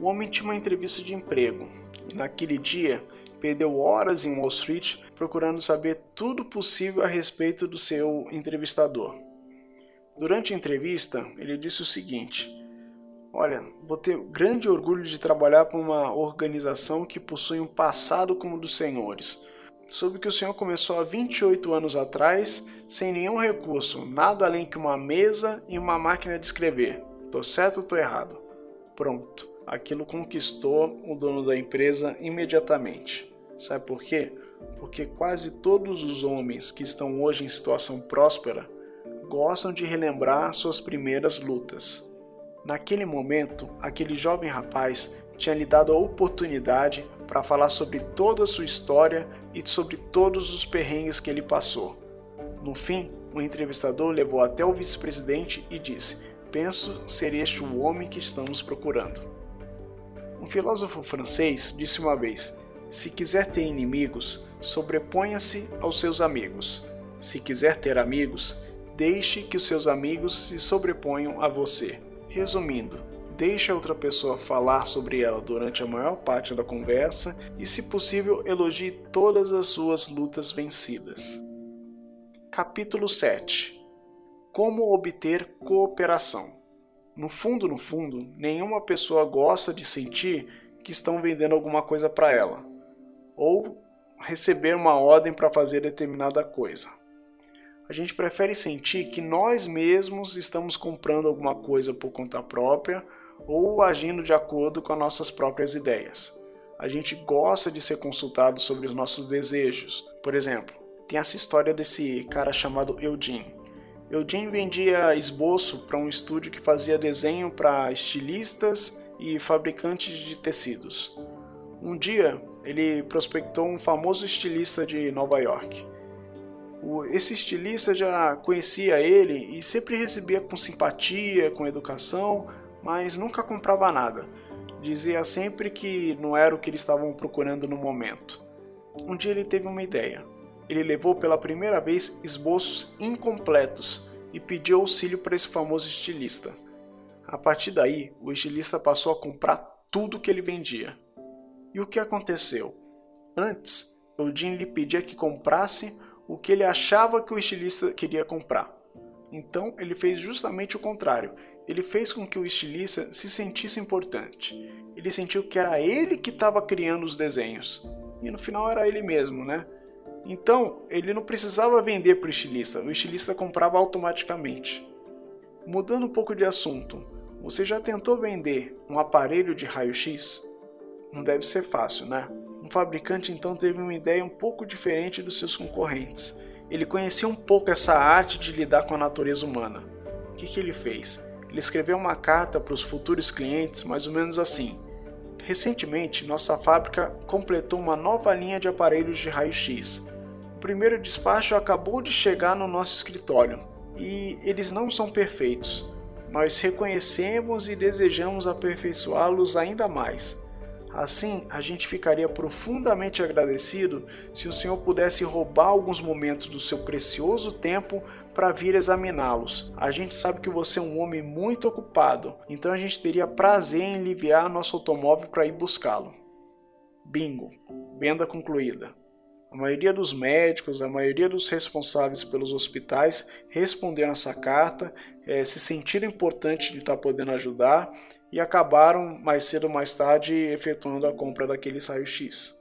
O homem tinha uma entrevista de emprego e naquele dia perdeu horas em Wall Street procurando saber tudo possível a respeito do seu entrevistador. Durante a entrevista, ele disse o seguinte: Olha, vou ter grande orgulho de trabalhar para uma organização que possui um passado como o dos senhores soube que o senhor começou há 28 anos atrás, sem nenhum recurso, nada além que uma mesa e uma máquina de escrever. Tô certo ou tô errado? Pronto. Aquilo conquistou o dono da empresa imediatamente. Sabe por quê? Porque quase todos os homens que estão hoje em situação próspera gostam de relembrar suas primeiras lutas. Naquele momento, aquele jovem rapaz tinha lhe dado a oportunidade para falar sobre toda a sua história e sobre todos os perrengues que ele passou. No fim, o entrevistador levou até o vice-presidente e disse: Penso ser este o homem que estamos procurando. Um filósofo francês disse uma vez: Se quiser ter inimigos, sobreponha-se aos seus amigos. Se quiser ter amigos, deixe que os seus amigos se sobreponham a você. Resumindo, deixe a outra pessoa falar sobre ela durante a maior parte da conversa e, se possível, elogie todas as suas lutas vencidas. Capítulo 7 Como obter cooperação? No fundo, no fundo, nenhuma pessoa gosta de sentir que estão vendendo alguma coisa para ela ou receber uma ordem para fazer determinada coisa. A gente prefere sentir que nós mesmos estamos comprando alguma coisa por conta própria ou agindo de acordo com as nossas próprias ideias. A gente gosta de ser consultado sobre os nossos desejos. Por exemplo, tem essa história desse cara chamado Eugene. Eugene vendia esboço para um estúdio que fazia desenho para estilistas e fabricantes de tecidos. Um dia, ele prospectou um famoso estilista de Nova York. Esse estilista já conhecia ele e sempre recebia com simpatia, com educação, mas nunca comprava nada. Dizia sempre que não era o que eles estavam procurando no momento. Um dia ele teve uma ideia. Ele levou pela primeira vez esboços incompletos e pediu auxílio para esse famoso estilista. A partir daí, o estilista passou a comprar tudo que ele vendia. E o que aconteceu? Antes, Eugene lhe pedia que comprasse o que ele achava que o estilista queria comprar. Então, ele fez justamente o contrário. Ele fez com que o estilista se sentisse importante. Ele sentiu que era ele que estava criando os desenhos. E no final era ele mesmo, né? Então, ele não precisava vender para o estilista, o estilista comprava automaticamente. Mudando um pouco de assunto, você já tentou vender um aparelho de raio-x? Não deve ser fácil, né? Um fabricante então teve uma ideia um pouco diferente dos seus concorrentes. Ele conhecia um pouco essa arte de lidar com a natureza humana. O que, que ele fez? Ele escreveu uma carta para os futuros clientes, mais ou menos assim: Recentemente, nossa fábrica completou uma nova linha de aparelhos de raio-x. O primeiro despacho acabou de chegar no nosso escritório e eles não são perfeitos. Nós reconhecemos e desejamos aperfeiçoá-los ainda mais. Assim, a gente ficaria profundamente agradecido se o Senhor pudesse roubar alguns momentos do seu precioso tempo para vir examiná-los. A gente sabe que você é um homem muito ocupado, então a gente teria prazer em aliviar nosso automóvel para ir buscá-lo. Bingo! Venda concluída. A maioria dos médicos, a maioria dos responsáveis pelos hospitais responderam essa carta, é, se sentiram importante de estar tá podendo ajudar e acabaram mais cedo ou mais tarde efetuando a compra daquele raio-x.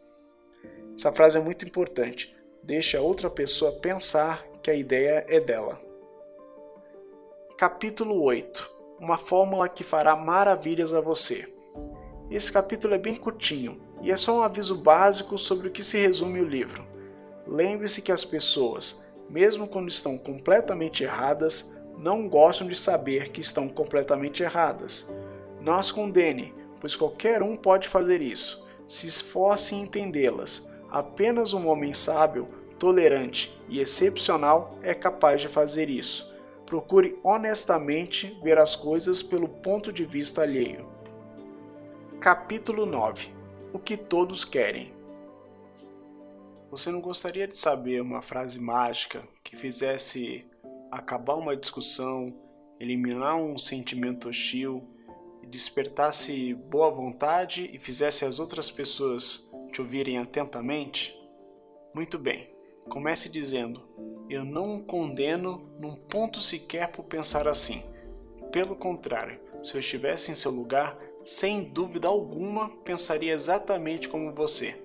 Essa frase é muito importante. Deixe a outra pessoa pensar que a ideia é dela. Capítulo 8 Uma fórmula que fará maravilhas a você. Esse capítulo é bem curtinho e é só um aviso básico sobre o que se resume o livro. Lembre-se que as pessoas, mesmo quando estão completamente erradas, não gostam de saber que estão completamente erradas. Não as condene, pois qualquer um pode fazer isso. Se esforce em entendê-las. Apenas um homem sábio, tolerante e excepcional é capaz de fazer isso. Procure honestamente ver as coisas pelo ponto de vista alheio. Capítulo 9 O que todos querem. Você não gostaria de saber uma frase mágica que fizesse acabar uma discussão, eliminar um sentimento hostil despertasse boa vontade e fizesse as outras pessoas te ouvirem atentamente? Muito bem, comece dizendo: Eu não condeno num ponto sequer por pensar assim. Pelo contrário, se eu estivesse em seu lugar, sem dúvida alguma pensaria exatamente como você.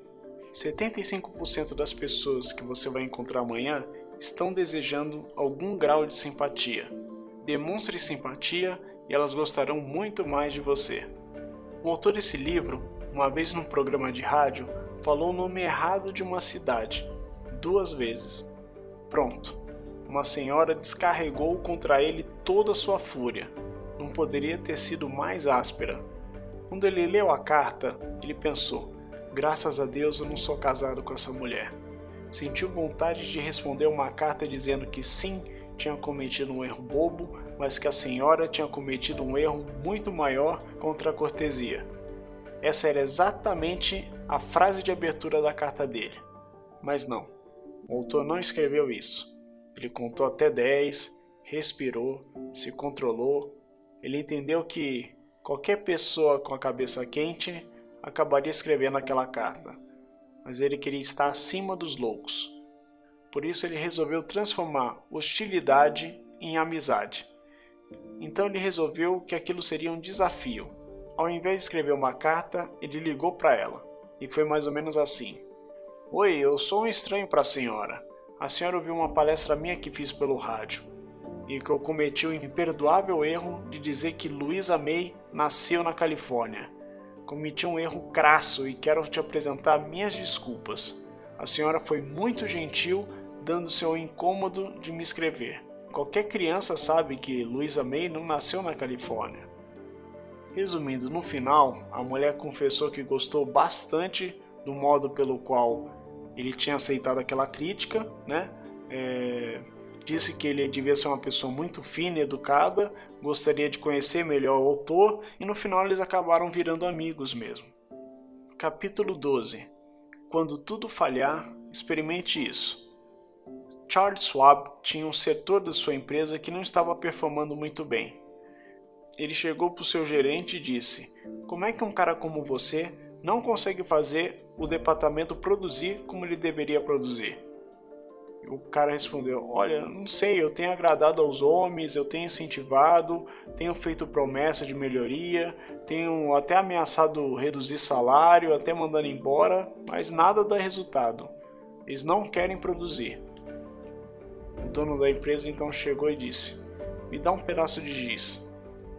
75% das pessoas que você vai encontrar amanhã estão desejando algum grau de simpatia. Demonstre simpatia e elas gostarão muito mais de você. O autor desse livro, uma vez num programa de rádio, falou o nome errado de uma cidade, duas vezes. Pronto, uma senhora descarregou contra ele toda a sua fúria. Não poderia ter sido mais áspera. Quando ele leu a carta, ele pensou: graças a Deus eu não sou casado com essa mulher. Sentiu vontade de responder uma carta dizendo que sim, tinha cometido um erro bobo, mas que a senhora tinha cometido um erro muito maior contra a cortesia. Essa era exatamente a frase de abertura da carta dele. Mas não, o autor não escreveu isso. Ele contou até 10, respirou, se controlou. Ele entendeu que qualquer pessoa com a cabeça quente acabaria escrevendo aquela carta, mas ele queria estar acima dos loucos. Por isso ele resolveu transformar hostilidade em amizade. Então ele resolveu que aquilo seria um desafio. Ao invés de escrever uma carta, ele ligou para ela. E foi mais ou menos assim: Oi, eu sou um estranho para a senhora. A senhora ouviu uma palestra minha que fiz pelo rádio e que eu cometi o imperdoável erro de dizer que Louisa May nasceu na Califórnia. Cometi um erro crasso e quero te apresentar minhas desculpas. A senhora foi muito gentil, dando seu incômodo de me escrever. Qualquer criança sabe que Louisa May não nasceu na Califórnia. Resumindo, no final, a mulher confessou que gostou bastante do modo pelo qual ele tinha aceitado aquela crítica, né? É, disse que ele devia ser uma pessoa muito fina e educada, gostaria de conhecer melhor o autor e no final eles acabaram virando amigos mesmo. Capítulo 12 Quando tudo falhar, experimente isso. Charles Schwab tinha um setor da sua empresa que não estava performando muito bem. Ele chegou para o seu gerente e disse: Como é que um cara como você não consegue fazer o departamento produzir como ele deveria produzir? O cara respondeu: Olha, não sei, eu tenho agradado aos homens, eu tenho incentivado, tenho feito promessa de melhoria, tenho até ameaçado reduzir salário, até mandando embora, mas nada dá resultado. Eles não querem produzir. O dono da empresa então chegou e disse: Me dá um pedaço de giz.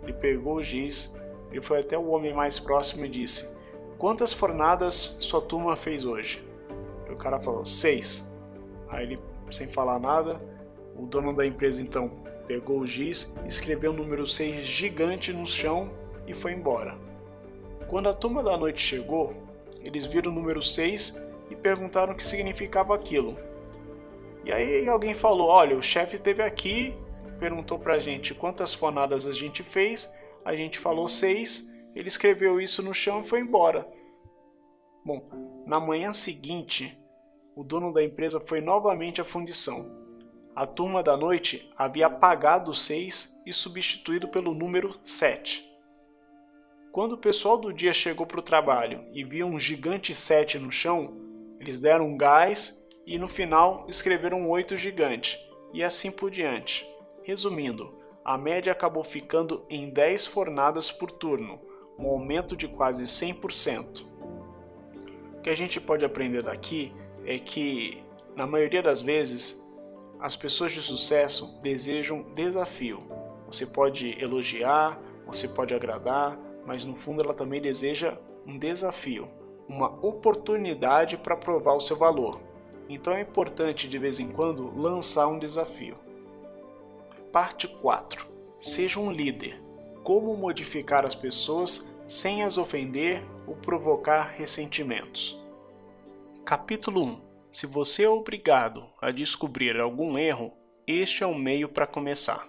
Ele pegou o giz, ele foi até o homem mais próximo e disse: Quantas fornadas sua turma fez hoje? E o cara falou: Seis. Aí ele sem falar nada. O dono da empresa então pegou o giz, escreveu o número 6 gigante no chão e foi embora. Quando a turma da noite chegou, eles viram o número 6 e perguntaram o que significava aquilo. E aí alguém falou: Olha, o chefe esteve aqui, perguntou pra gente quantas fonadas a gente fez, a gente falou 6, ele escreveu isso no chão e foi embora. Bom, na manhã seguinte, o dono da empresa foi novamente à fundição. A turma da noite havia apagado o 6 e substituído pelo número 7. Quando o pessoal do dia chegou para o trabalho e viu um gigante 7 no chão, eles deram um gás e no final escreveram um 8 gigante, e assim por diante. Resumindo, a média acabou ficando em 10 fornadas por turno, um aumento de quase 100%. O que a gente pode aprender daqui é que, na maioria das vezes, as pessoas de sucesso desejam desafio. Você pode elogiar, você pode agradar, mas no fundo ela também deseja um desafio, uma oportunidade para provar o seu valor. Então é importante de vez em quando lançar um desafio. Parte 4. Seja um líder. Como modificar as pessoas sem as ofender ou provocar ressentimentos. Capítulo 1 Se você é obrigado a descobrir algum erro, este é o meio para começar.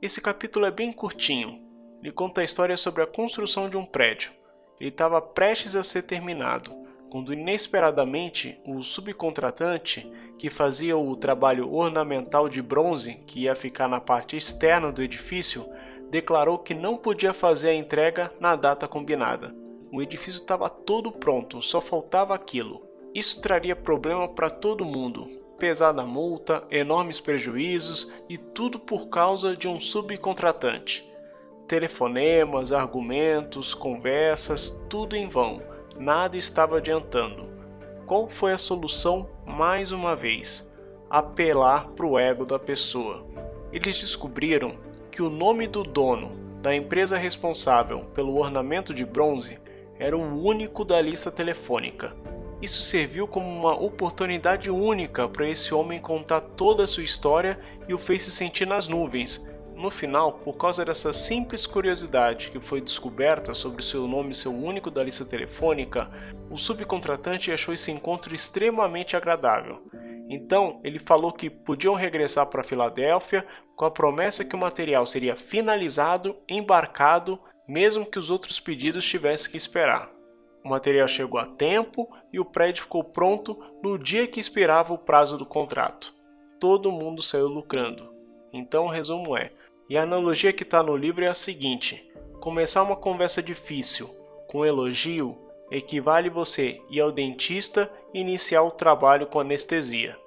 Esse capítulo é bem curtinho. Ele conta a história sobre a construção de um prédio. Ele estava prestes a ser terminado, quando inesperadamente o subcontratante, que fazia o trabalho ornamental de bronze que ia ficar na parte externa do edifício, declarou que não podia fazer a entrega na data combinada. O edifício estava todo pronto, só faltava aquilo. Isso traria problema para todo mundo, pesada multa, enormes prejuízos e tudo por causa de um subcontratante. Telefonemas, argumentos, conversas, tudo em vão, nada estava adiantando. Qual foi a solução mais uma vez? Apelar para o ego da pessoa. Eles descobriram que o nome do dono da empresa responsável pelo ornamento de bronze era o único da lista telefônica isso serviu como uma oportunidade única para esse homem contar toda a sua história e o fez se sentir nas nuvens, No final, por causa dessa simples curiosidade que foi descoberta sobre seu nome ser único da lista telefônica, o subcontratante achou esse encontro extremamente agradável. Então, ele falou que podiam regressar para Filadélfia com a promessa que o material seria finalizado, embarcado, mesmo que os outros pedidos tivessem que esperar. O material chegou a tempo e o prédio ficou pronto no dia que expirava o prazo do contrato. Todo mundo saiu lucrando. Então o resumo é: e a analogia que está no livro é a seguinte: começar uma conversa difícil com elogio equivale você ir ao dentista iniciar o trabalho com anestesia.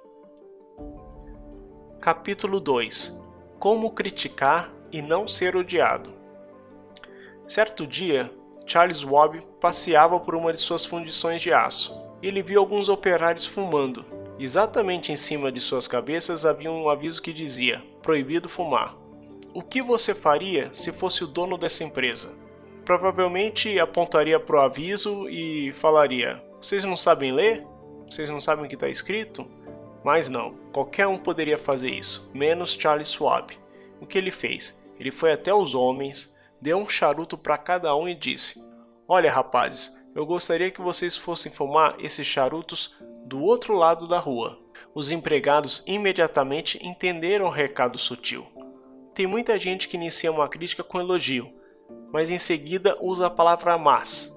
Capítulo 2 Como criticar e não ser odiado. Certo dia, Charles Wobb passeava por uma de suas fundições de aço ele viu alguns operários fumando. Exatamente em cima de suas cabeças havia um aviso que dizia: Proibido fumar. O que você faria se fosse o dono dessa empresa? Provavelmente apontaria para o aviso e falaria: Vocês não sabem ler? Vocês não sabem o que está escrito? Mas não, qualquer um poderia fazer isso, menos Charles Schwab. O que ele fez? Ele foi até os homens, deu um charuto para cada um e disse: Olha, rapazes, eu gostaria que vocês fossem fumar esses charutos do outro lado da rua. Os empregados imediatamente entenderam o recado sutil. Tem muita gente que inicia uma crítica com elogio, mas em seguida usa a palavra mas.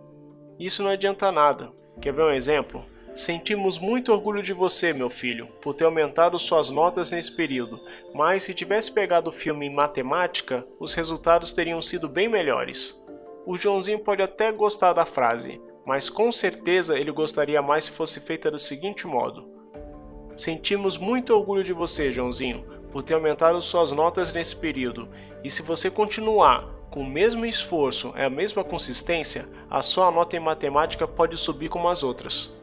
Isso não adianta nada. Quer ver um exemplo? Sentimos muito orgulho de você, meu filho, por ter aumentado suas notas nesse período, mas se tivesse pegado o filme em matemática, os resultados teriam sido bem melhores. O Joãozinho pode até gostar da frase, mas com certeza ele gostaria mais se fosse feita do seguinte modo: Sentimos muito orgulho de você, Joãozinho, por ter aumentado suas notas nesse período, e se você continuar com o mesmo esforço e a mesma consistência, a sua nota em matemática pode subir como as outras.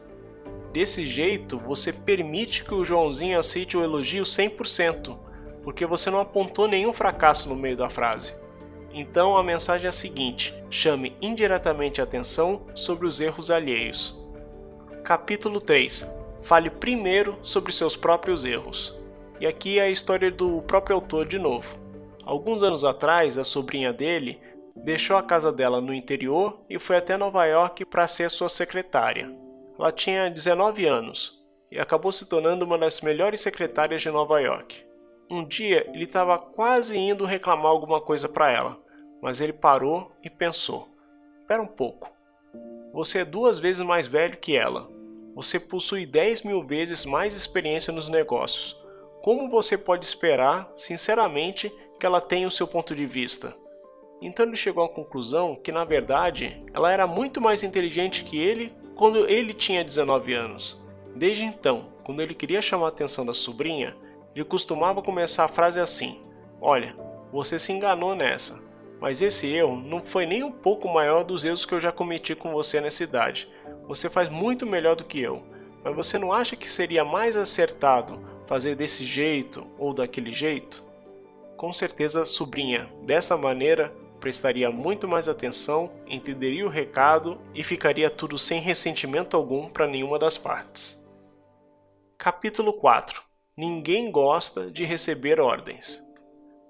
Desse jeito, você permite que o Joãozinho aceite o elogio 100%, porque você não apontou nenhum fracasso no meio da frase. Então a mensagem é a seguinte: chame indiretamente a atenção sobre os erros alheios. Capítulo 3 Fale primeiro sobre seus próprios erros. E aqui é a história do próprio autor de novo. Alguns anos atrás, a sobrinha dele deixou a casa dela no interior e foi até Nova York para ser sua secretária. Ela tinha 19 anos e acabou se tornando uma das melhores secretárias de Nova York. Um dia ele estava quase indo reclamar alguma coisa para ela, mas ele parou e pensou: Espera um pouco. Você é duas vezes mais velho que ela. Você possui 10 mil vezes mais experiência nos negócios. Como você pode esperar, sinceramente, que ela tenha o seu ponto de vista? Então ele chegou à conclusão que, na verdade, ela era muito mais inteligente que ele quando ele tinha 19 anos. Desde então, quando ele queria chamar a atenção da sobrinha, ele costumava começar a frase assim: Olha, você se enganou nessa, mas esse erro não foi nem um pouco maior dos erros que eu já cometi com você nessa idade. Você faz muito melhor do que eu, mas você não acha que seria mais acertado fazer desse jeito ou daquele jeito? Com certeza, sobrinha, desta maneira prestaria muito mais atenção, entenderia o recado e ficaria tudo sem ressentimento algum para nenhuma das partes. Capítulo 4 Ninguém gosta de receber ordens.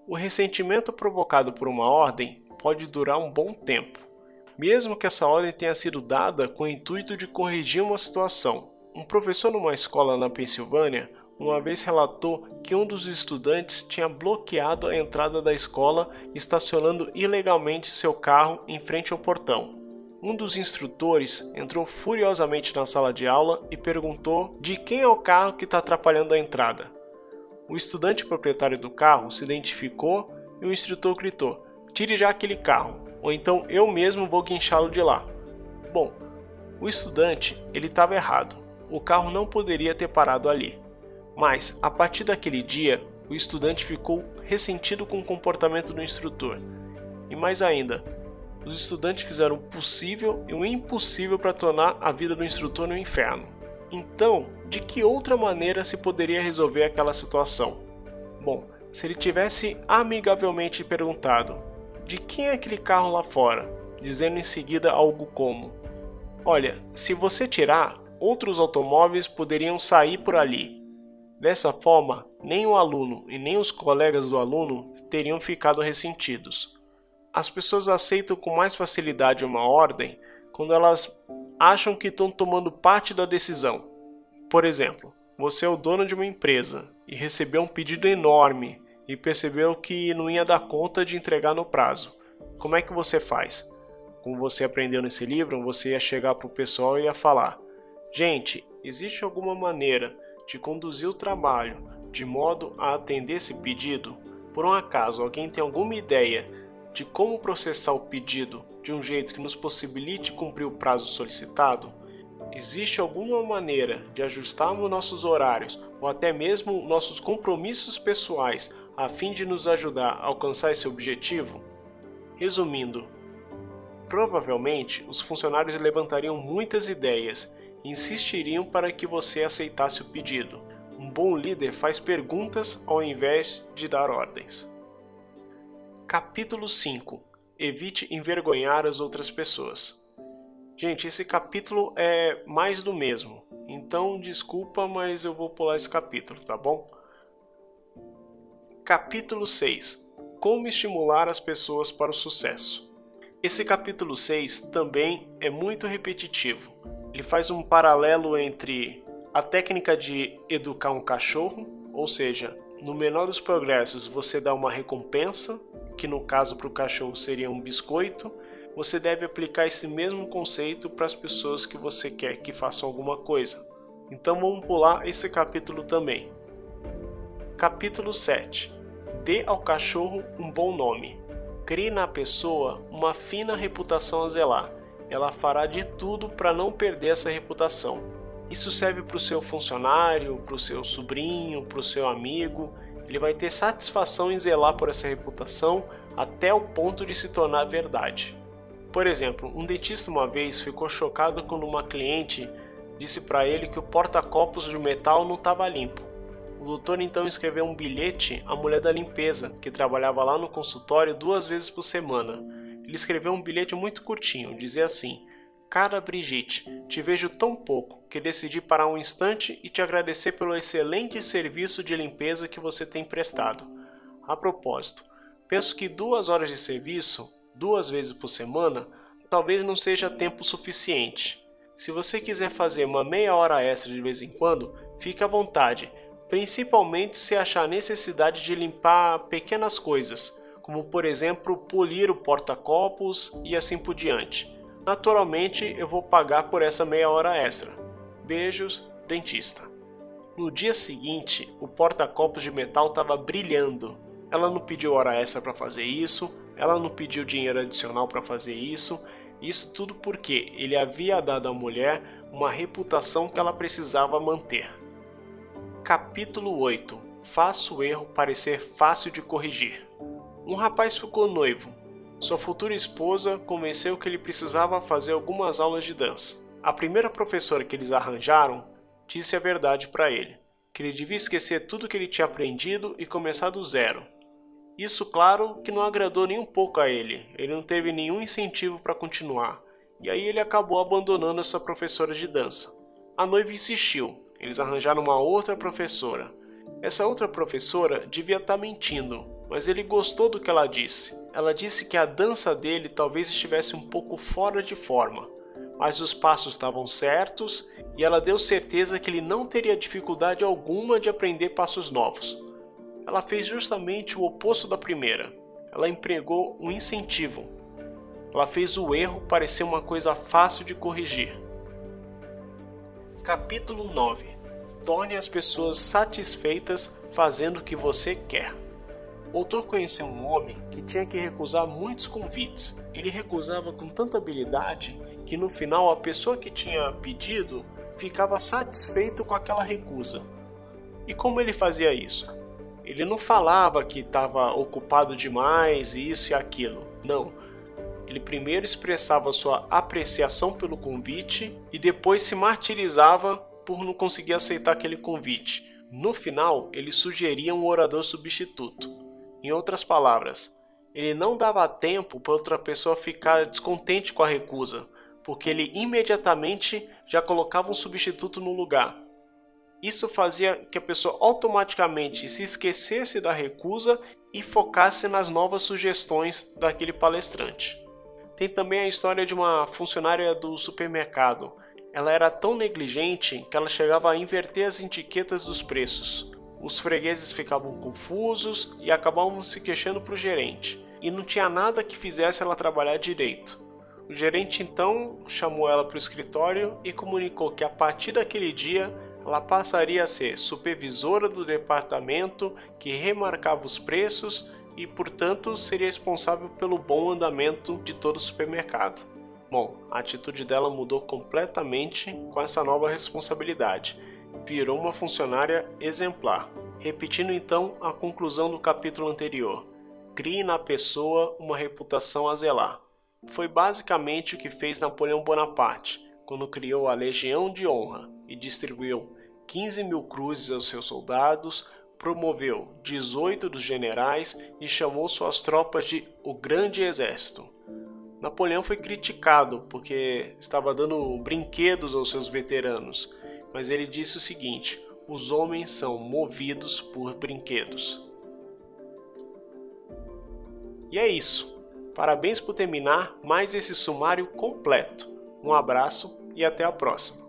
O ressentimento provocado por uma ordem pode durar um bom tempo, mesmo que essa ordem tenha sido dada com o intuito de corrigir uma situação. Um professor numa escola na Pensilvânia uma vez relatou que um dos estudantes tinha bloqueado a entrada da escola estacionando ilegalmente seu carro em frente ao portão. Um dos instrutores entrou furiosamente na sala de aula e perguntou de quem é o carro que está atrapalhando a entrada. O estudante proprietário do carro se identificou e o instrutor gritou: Tire já aquele carro, ou então eu mesmo vou guinchá-lo de lá. Bom, o estudante ele estava errado. O carro não poderia ter parado ali. Mas, a partir daquele dia, o estudante ficou ressentido com o comportamento do instrutor. E mais ainda, os estudantes fizeram o possível e o impossível para tornar a vida do instrutor no inferno. Então, de que outra maneira se poderia resolver aquela situação? Bom, se ele tivesse amigavelmente perguntado: de quem é aquele carro lá fora? Dizendo em seguida algo como: Olha, se você tirar, outros automóveis poderiam sair por ali Dessa forma, nem o aluno e nem os colegas do aluno teriam ficado ressentidos. As pessoas aceitam com mais facilidade uma ordem quando elas acham que estão tomando parte da decisão. Por exemplo, você é o dono de uma empresa e recebeu um pedido enorme e percebeu que não ia dar conta de entregar no prazo. Como é que você faz? Como você aprendeu nesse livro, você ia chegar para o pessoal e ia falar: Gente, existe alguma maneira de conduzir o trabalho de modo a atender esse pedido? Por um acaso alguém tem alguma ideia de como processar o pedido de um jeito que nos possibilite cumprir o prazo solicitado? Existe alguma maneira de ajustarmos nossos horários ou até mesmo nossos compromissos pessoais a fim de nos ajudar a alcançar esse objetivo? Resumindo, provavelmente os funcionários levantariam muitas ideias insistiriam para que você aceitasse o pedido. Um bom líder faz perguntas ao invés de dar ordens. Capítulo 5 Evite envergonhar as outras pessoas. Gente, esse capítulo é mais do mesmo. Então, desculpa, mas eu vou pular esse capítulo, tá bom? Capítulo 6 Como estimular as pessoas para o sucesso. Esse capítulo 6 também é muito repetitivo. Ele faz um paralelo entre a técnica de educar um cachorro, ou seja, no menor dos progressos você dá uma recompensa, que no caso para o cachorro seria um biscoito, você deve aplicar esse mesmo conceito para as pessoas que você quer que façam alguma coisa. Então vamos pular esse capítulo também. Capítulo 7 Dê ao cachorro um bom nome. Crie na pessoa uma fina reputação a zelar. Ela fará de tudo para não perder essa reputação. Isso serve para o seu funcionário, para o seu sobrinho, para o seu amigo. Ele vai ter satisfação em zelar por essa reputação até o ponto de se tornar verdade. Por exemplo, um dentista uma vez ficou chocado quando uma cliente disse para ele que o porta-copos de metal não estava limpo. O doutor então escreveu um bilhete à mulher da limpeza, que trabalhava lá no consultório duas vezes por semana. Ele escreveu um bilhete muito curtinho, dizia assim: Cara Brigitte, te vejo tão pouco que decidi parar um instante e te agradecer pelo excelente serviço de limpeza que você tem prestado. A propósito, penso que duas horas de serviço duas vezes por semana, talvez não seja tempo suficiente. Se você quiser fazer uma meia hora extra de vez em quando, fique à vontade, principalmente se achar necessidade de limpar pequenas coisas, como por exemplo polir o porta-copos e assim por diante. Naturalmente, eu vou pagar por essa meia hora extra. Beijos, dentista. No dia seguinte, o porta-copos de metal estava brilhando. Ela não pediu hora extra para fazer isso, ela não pediu dinheiro adicional para fazer isso. Isso tudo porque ele havia dado à mulher uma reputação que ela precisava manter. Capítulo 8 Faça o erro parecer fácil de corrigir. Um rapaz ficou noivo. Sua futura esposa convenceu que ele precisava fazer algumas aulas de dança. A primeira professora que eles arranjaram disse a verdade para ele: que ele devia esquecer tudo que ele tinha aprendido e começar do zero. Isso, claro, que não agradou nem um pouco a ele. Ele não teve nenhum incentivo para continuar. E aí ele acabou abandonando essa professora de dança. A noiva insistiu. Eles arranjaram uma outra professora. Essa outra professora devia estar tá mentindo, mas ele gostou do que ela disse. Ela disse que a dança dele talvez estivesse um pouco fora de forma, mas os passos estavam certos e ela deu certeza que ele não teria dificuldade alguma de aprender passos novos ela fez justamente o oposto da primeira. Ela empregou um incentivo. Ela fez o erro parecer uma coisa fácil de corrigir. Capítulo 9 Torne as pessoas satisfeitas fazendo o que você quer. O autor conheceu um homem que tinha que recusar muitos convites. Ele recusava com tanta habilidade que no final a pessoa que tinha pedido ficava satisfeito com aquela recusa. E como ele fazia isso? Ele não falava que estava ocupado demais, isso e aquilo. Não. Ele primeiro expressava sua apreciação pelo convite e depois se martirizava por não conseguir aceitar aquele convite. No final, ele sugeria um orador substituto. Em outras palavras, ele não dava tempo para outra pessoa ficar descontente com a recusa, porque ele imediatamente já colocava um substituto no lugar. Isso fazia que a pessoa automaticamente se esquecesse da recusa e focasse nas novas sugestões daquele palestrante. Tem também a história de uma funcionária do supermercado. Ela era tão negligente que ela chegava a inverter as etiquetas dos preços. Os fregueses ficavam confusos e acabavam se queixando para o gerente, e não tinha nada que fizesse ela trabalhar direito. O gerente então chamou ela para o escritório e comunicou que a partir daquele dia ela passaria a ser supervisora do departamento que remarcava os preços e, portanto, seria responsável pelo bom andamento de todo o supermercado. Bom, a atitude dela mudou completamente com essa nova responsabilidade. Virou uma funcionária exemplar. Repetindo então a conclusão do capítulo anterior: crie na pessoa uma reputação a zelar. Foi basicamente o que fez Napoleão Bonaparte quando criou a Legião de Honra e distribuiu 15 mil cruzes aos seus soldados, promoveu 18 dos generais e chamou suas tropas de o Grande Exército. Napoleão foi criticado porque estava dando brinquedos aos seus veteranos, mas ele disse o seguinte: os homens são movidos por brinquedos. E é isso. Parabéns por terminar mais esse sumário completo. Um abraço e até a próxima.